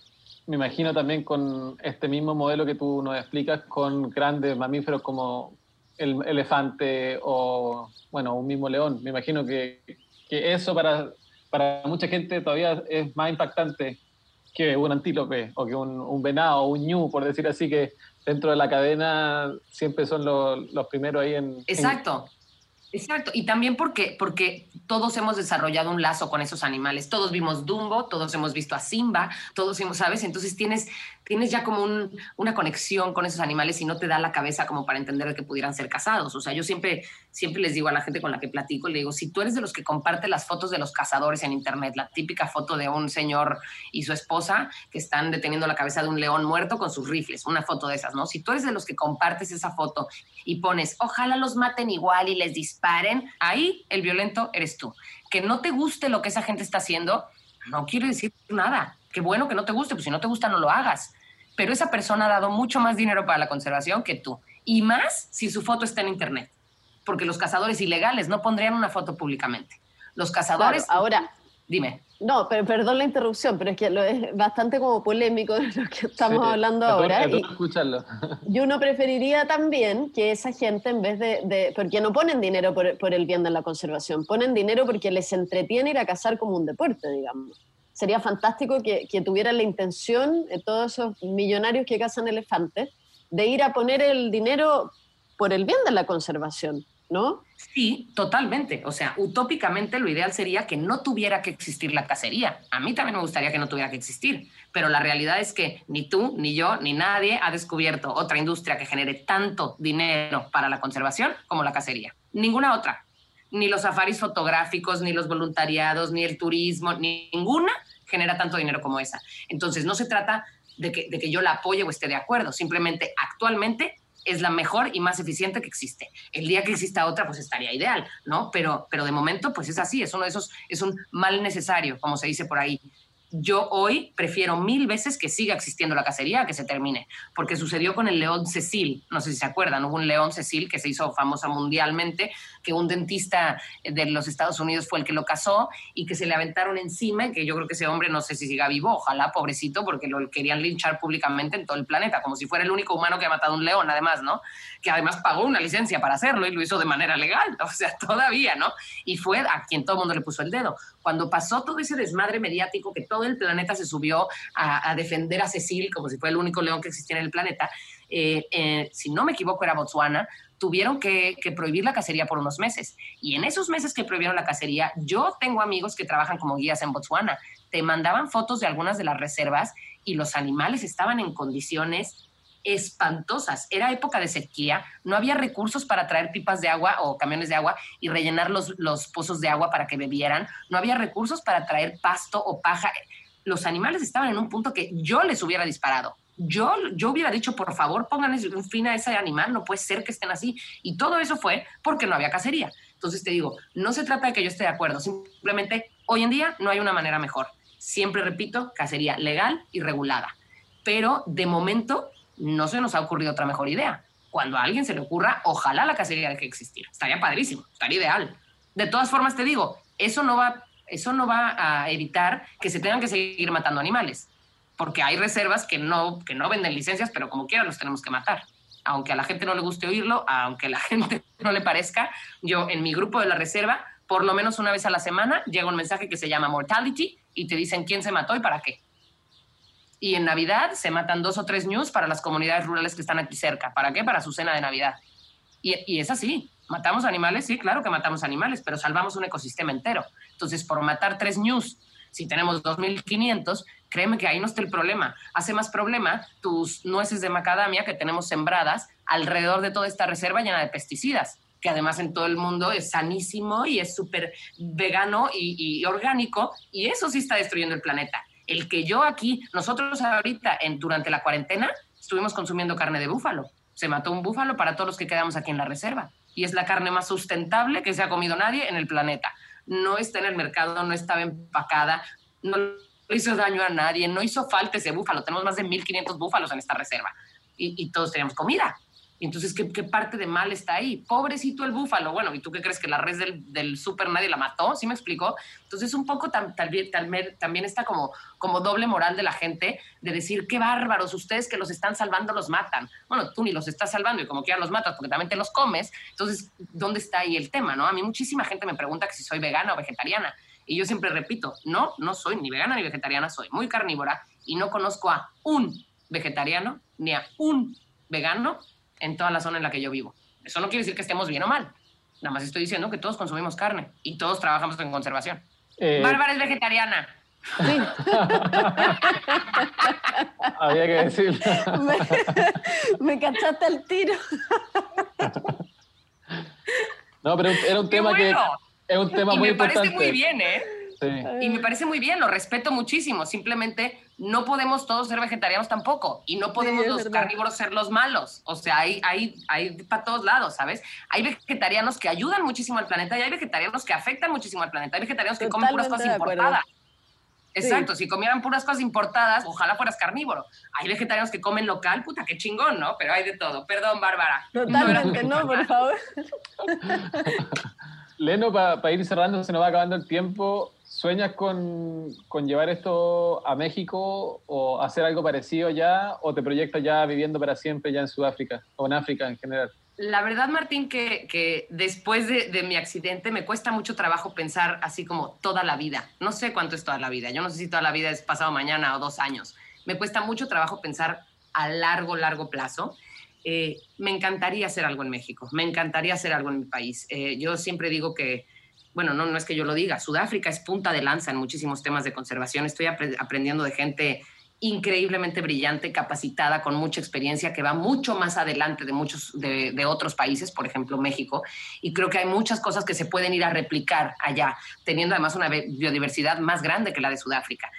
me imagino también con este mismo modelo que tú nos explicas, con grandes mamíferos como el elefante o, bueno, un mismo león. Me imagino que, que eso para, para mucha gente todavía es más impactante que un antílope o que un, un venado o un ñu, por decir así, que dentro de la cadena siempre son los, los primeros ahí en... Exacto. Exacto, y también porque, porque todos hemos desarrollado un lazo con esos animales. Todos vimos Dumbo, todos hemos visto a Simba, todos hemos, ¿sabes? Entonces tienes, tienes ya como una conexión con esos animales y no te da la cabeza como para entender que pudieran ser casados. O sea, yo siempre, siempre les digo a la gente con la que platico, le digo, si tú eres de los que comparte las fotos de los cazadores en internet, la típica foto de un señor y su esposa que están deteniendo la cabeza de un león muerto con sus rifles, una foto de esas, ¿no? Si tú eres de los que compartes esa foto y pones, ojalá los maten igual y les disparen, paren, ahí el violento eres tú. Que no te guste lo que esa gente está haciendo, no quiere decir nada. Qué bueno que no te guste, pues si no te gusta no lo hagas. Pero esa persona ha dado mucho más dinero para la conservación que tú. Y más si su foto está en Internet. Porque los cazadores ilegales no pondrían una foto públicamente. Los cazadores... ahora, Dime. No, pero perdón la interrupción, pero es que lo es bastante como polémico de <laughs> lo que estamos hablando ahora. y, escucharlo. y uno preferiría también que esa gente, en vez de, porque no ponen dinero por, el bien de la conservación, ponen dinero porque les entretiene ir a cazar como un deporte, digamos. Sería fantástico que, que tuvieran la intención, de todos esos millonarios que cazan elefantes, de ir a poner el dinero por el bien de la conservación ¿no? Sí, totalmente. O sea, utópicamente lo ideal sería que no tuviera que existir la cacería. A mí también me gustaría que no tuviera que existir, pero la realidad es que ni tú, ni yo, ni nadie ha descubierto otra industria que genere tanto dinero para la conservación como la cacería. Ninguna otra. Ni los safaris fotográficos, ni los voluntariados, ni el turismo, ninguna genera tanto dinero como esa. Entonces, no se trata de que, de que yo la apoye o esté de acuerdo. Simplemente, actualmente es la mejor y más eficiente que existe. El día que exista otra, pues estaría ideal, ¿no? Pero, pero de momento, pues es así, es uno de esos, es un mal necesario, como se dice por ahí yo hoy prefiero mil veces que siga existiendo la cacería a que se termine, porque sucedió con el león Cecil, no sé si se acuerdan, hubo un león Cecil que se hizo famosa mundialmente, que un dentista de los Estados Unidos fue el que lo cazó y que se le aventaron encima que yo creo que ese hombre no sé si siga vivo, ojalá, pobrecito, porque lo querían linchar públicamente en todo el planeta, como si fuera el único humano que ha matado un león, además, ¿no? Que además pagó una licencia para hacerlo y lo hizo de manera legal, <laughs> o sea, todavía, ¿no? Y fue a quien todo el mundo le puso el dedo. Cuando pasó todo ese desmadre mediático que todo el planeta se subió a, defender a Cecil como si fuera el único león que existía en el planeta, eh, si no me equivoco era Botswana, tuvieron que, prohibir la cacería por unos meses. Y en esos meses que prohibieron la cacería, yo tengo amigos que trabajan como guías en Botswana. Te mandaban fotos de algunas de las reservas y los animales estaban en condiciones espantosas. Era época de sequía, no había recursos para traer pipas de agua o camiones de agua y rellenar los, los pozos de agua para que bebieran, no había recursos para traer pasto o paja. Los animales estaban en un punto que yo les hubiera disparado. Yo, yo hubiera dicho, por favor, pónganle un fin a ese animal, no puede ser que estén así. Y todo eso fue porque no había cacería. Entonces te digo, no se trata de que yo esté de acuerdo, simplemente hoy en día no hay una manera mejor. Siempre repito, cacería legal y regulada. Pero de momento no se nos ha ocurrido otra mejor idea. Cuando a alguien se le ocurra, ojalá la cacería deje de existir. Estaría padrísimo, estaría ideal. De todas formas, te digo, eso no va, eso no va a evitar que se tengan que seguir matando animales, porque hay reservas que no, que no venden licencias, pero como quiera los tenemos que matar. Aunque a la gente no le guste oírlo, aunque a la <laughs> gente no le parezca, yo en mi grupo de la reserva, por lo menos una vez a la semana, llega un mensaje que se llama Mortality y te dicen quién se mató y para qué y en Navidad se matan dos o tres news para las comunidades rurales que están aquí cerca. ¿Para qué? Para su cena de Navidad. Y, es así. ¿Matamos animales? Sí, claro que matamos animales, pero salvamos un ecosistema entero. Entonces, por matar tres news, si tenemos 2.500, créeme que ahí no está el problema. Hace más problema tus nueces de macadamia que tenemos sembradas alrededor de toda esta reserva llena de pesticidas que además en todo el mundo es sanísimo y es súper vegano y, orgánico, y eso sí está destruyendo el planeta el que yo aquí, nosotros ahorita en, durante la cuarentena estuvimos consumiendo carne de búfalo. Se mató un búfalo para todos los que quedamos aquí en la reserva. Y es la carne más sustentable que se ha comido nadie en el planeta. No está en el mercado, no estaba empacada, no hizo daño a nadie, no hizo falta ese búfalo. Tenemos más de 1.500 búfalos en esta reserva y, todos teníamos comida. Entonces, ¿qué, parte de mal está ahí? Pobrecito el búfalo. Bueno, ¿y tú qué crees que la red del, del súper nadie la mató? ¿Sí me explicó? Entonces, un poco tal, también está como, como doble moral de la gente de decir, qué bárbaros, ustedes que los están salvando los matan. Bueno, tú ni los estás salvando y como quiera los matas porque también te los comes. Entonces, ¿dónde está ahí el tema? ¿no? A mí muchísima gente me pregunta que si soy vegana o vegetariana. Y yo siempre repito, no, no soy ni vegana ni vegetariana, soy muy carnívora y no conozco a un vegetariano ni a un vegano en toda la zona en la que yo vivo. Eso no quiere decir que estemos bien o mal. Nada más estoy diciendo que todos consumimos carne y todos trabajamos en conservación. Eh, Bárbara es vegetariana. Sí. <laughs> Había que decirlo. Me, cachaste al tiro. no, pero era un tema que es un tema muy importante. Me parece muy bien, ¿eh? Y me parece muy bien, lo respeto muchísimo. Simplemente no podemos todos ser vegetarianos tampoco. Y no podemos los carnívoros ser los malos. O sea, hay, hay, hay para todos lados, ¿sabes? Hay vegetarianos que ayudan muchísimo al planeta y hay vegetarianos que afectan muchísimo al planeta. Hay vegetarianos que comen puras cosas importadas. Exacto, si comieran puras cosas importadas, ojalá fueras carnívoro. Hay vegetarianos que comen local, puta, qué chingón, ¿no? Pero hay de todo. Perdón, Bárbara. Totalmente, no, por favor. <laughs> Leno, para ir cerrando, se nos va acabando el tiempo. ¿Sueñas con, con, llevar esto a México o hacer algo parecido ya? ¿O te proyectas ya viviendo para siempre ya en Sudáfrica o en África en general? La verdad, Martín, que, que después de, de, mi accidente me cuesta mucho trabajo pensar así como toda la vida. No sé cuánto es toda la vida. Yo no sé si toda la vida es pasado mañana o dos años. Me cuesta mucho trabajo pensar a largo, largo plazo. Eh, me encantaría hacer algo en México. Me encantaría hacer algo en mi país. Eh, yo siempre digo que bueno, no, no es que yo lo diga, Sudáfrica es punta de lanza en muchísimos temas de conservación. Estoy aprendiendo de gente increíblemente brillante, capacitada, con mucha experiencia, que va mucho más adelante de muchos de, otros países, por ejemplo México, y creo que hay muchas cosas que se pueden ir a replicar allá, teniendo además una biodiversidad más grande que la de Sudáfrica.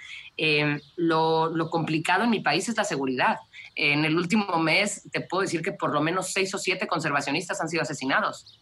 Lo, lo, complicado en mi país es la seguridad. En el último mes te puedo decir que por lo menos seis o siete conservacionistas han sido asesinados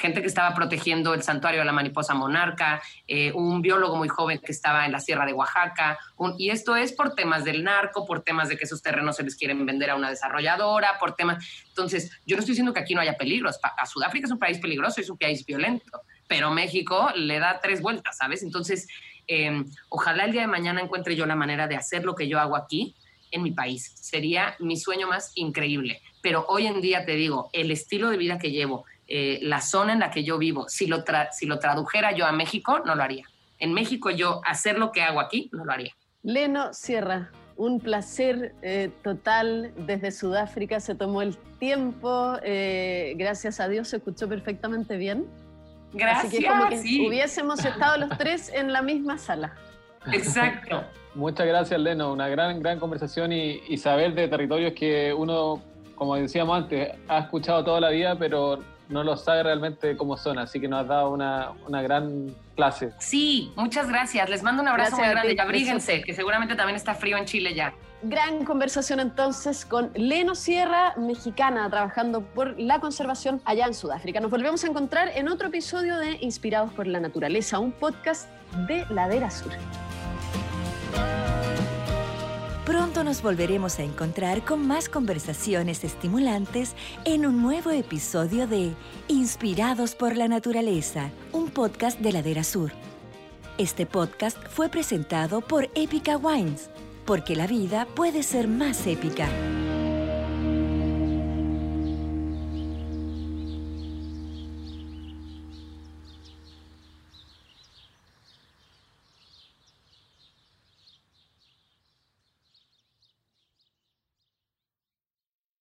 gente que estaba protegiendo el santuario de la mariposa monarca, eh, un biólogo muy joven que estaba en la sierra de Oaxaca, y esto es por temas del narco, por temas de que esos terrenos se les quieren vender a una desarrolladora, por temas... Entonces, yo no estoy diciendo que aquí no haya peligros, a Sudáfrica es un país peligroso, es un país violento, pero México le da tres vueltas, ¿sabes? Entonces, em, ojalá el día de mañana encuentre yo la manera de hacer lo que yo hago aquí en mi país. Sería mi sueño más increíble. Pero hoy en día te digo, el estilo de vida que llevo, eh, la zona en la que yo vivo. Si lo, si lo tradujera yo a México, no lo haría. En México yo hacer lo que hago aquí, no lo haría. Leno Sierra, un placer eh, total desde Sudáfrica. Se tomó el tiempo. Eh, gracias a Dios se escuchó perfectamente bien. Gracias. Así que como que hubiésemos estado los tres en la misma sala. Exacto. Muchas gracias, Leno. Una gran, gran conversación y, y, saber de territorios que uno, como decíamos antes, ha escuchado toda la vida, pero no lo sabe realmente cómo son. Así que nos has dado una, una gran clase. Sí, muchas gracias. Les mando un abrazo muy grande y abríguense, que seguramente también está frío en Chile ya. Gran conversación entonces con Leno Sierra, mexicana, trabajando por la conservación allá en Sudáfrica. Nos volvemos a encontrar en otro episodio de Inspirados por la Naturaleza, un podcast de Ladera Sur. Pronto nos volveremos a encontrar con más conversaciones estimulantes en un nuevo episodio de Inspirados por la Naturaleza, un podcast de Ladera Sur. Este podcast fue presentado por Épica Wines porque la vida puede ser más épica.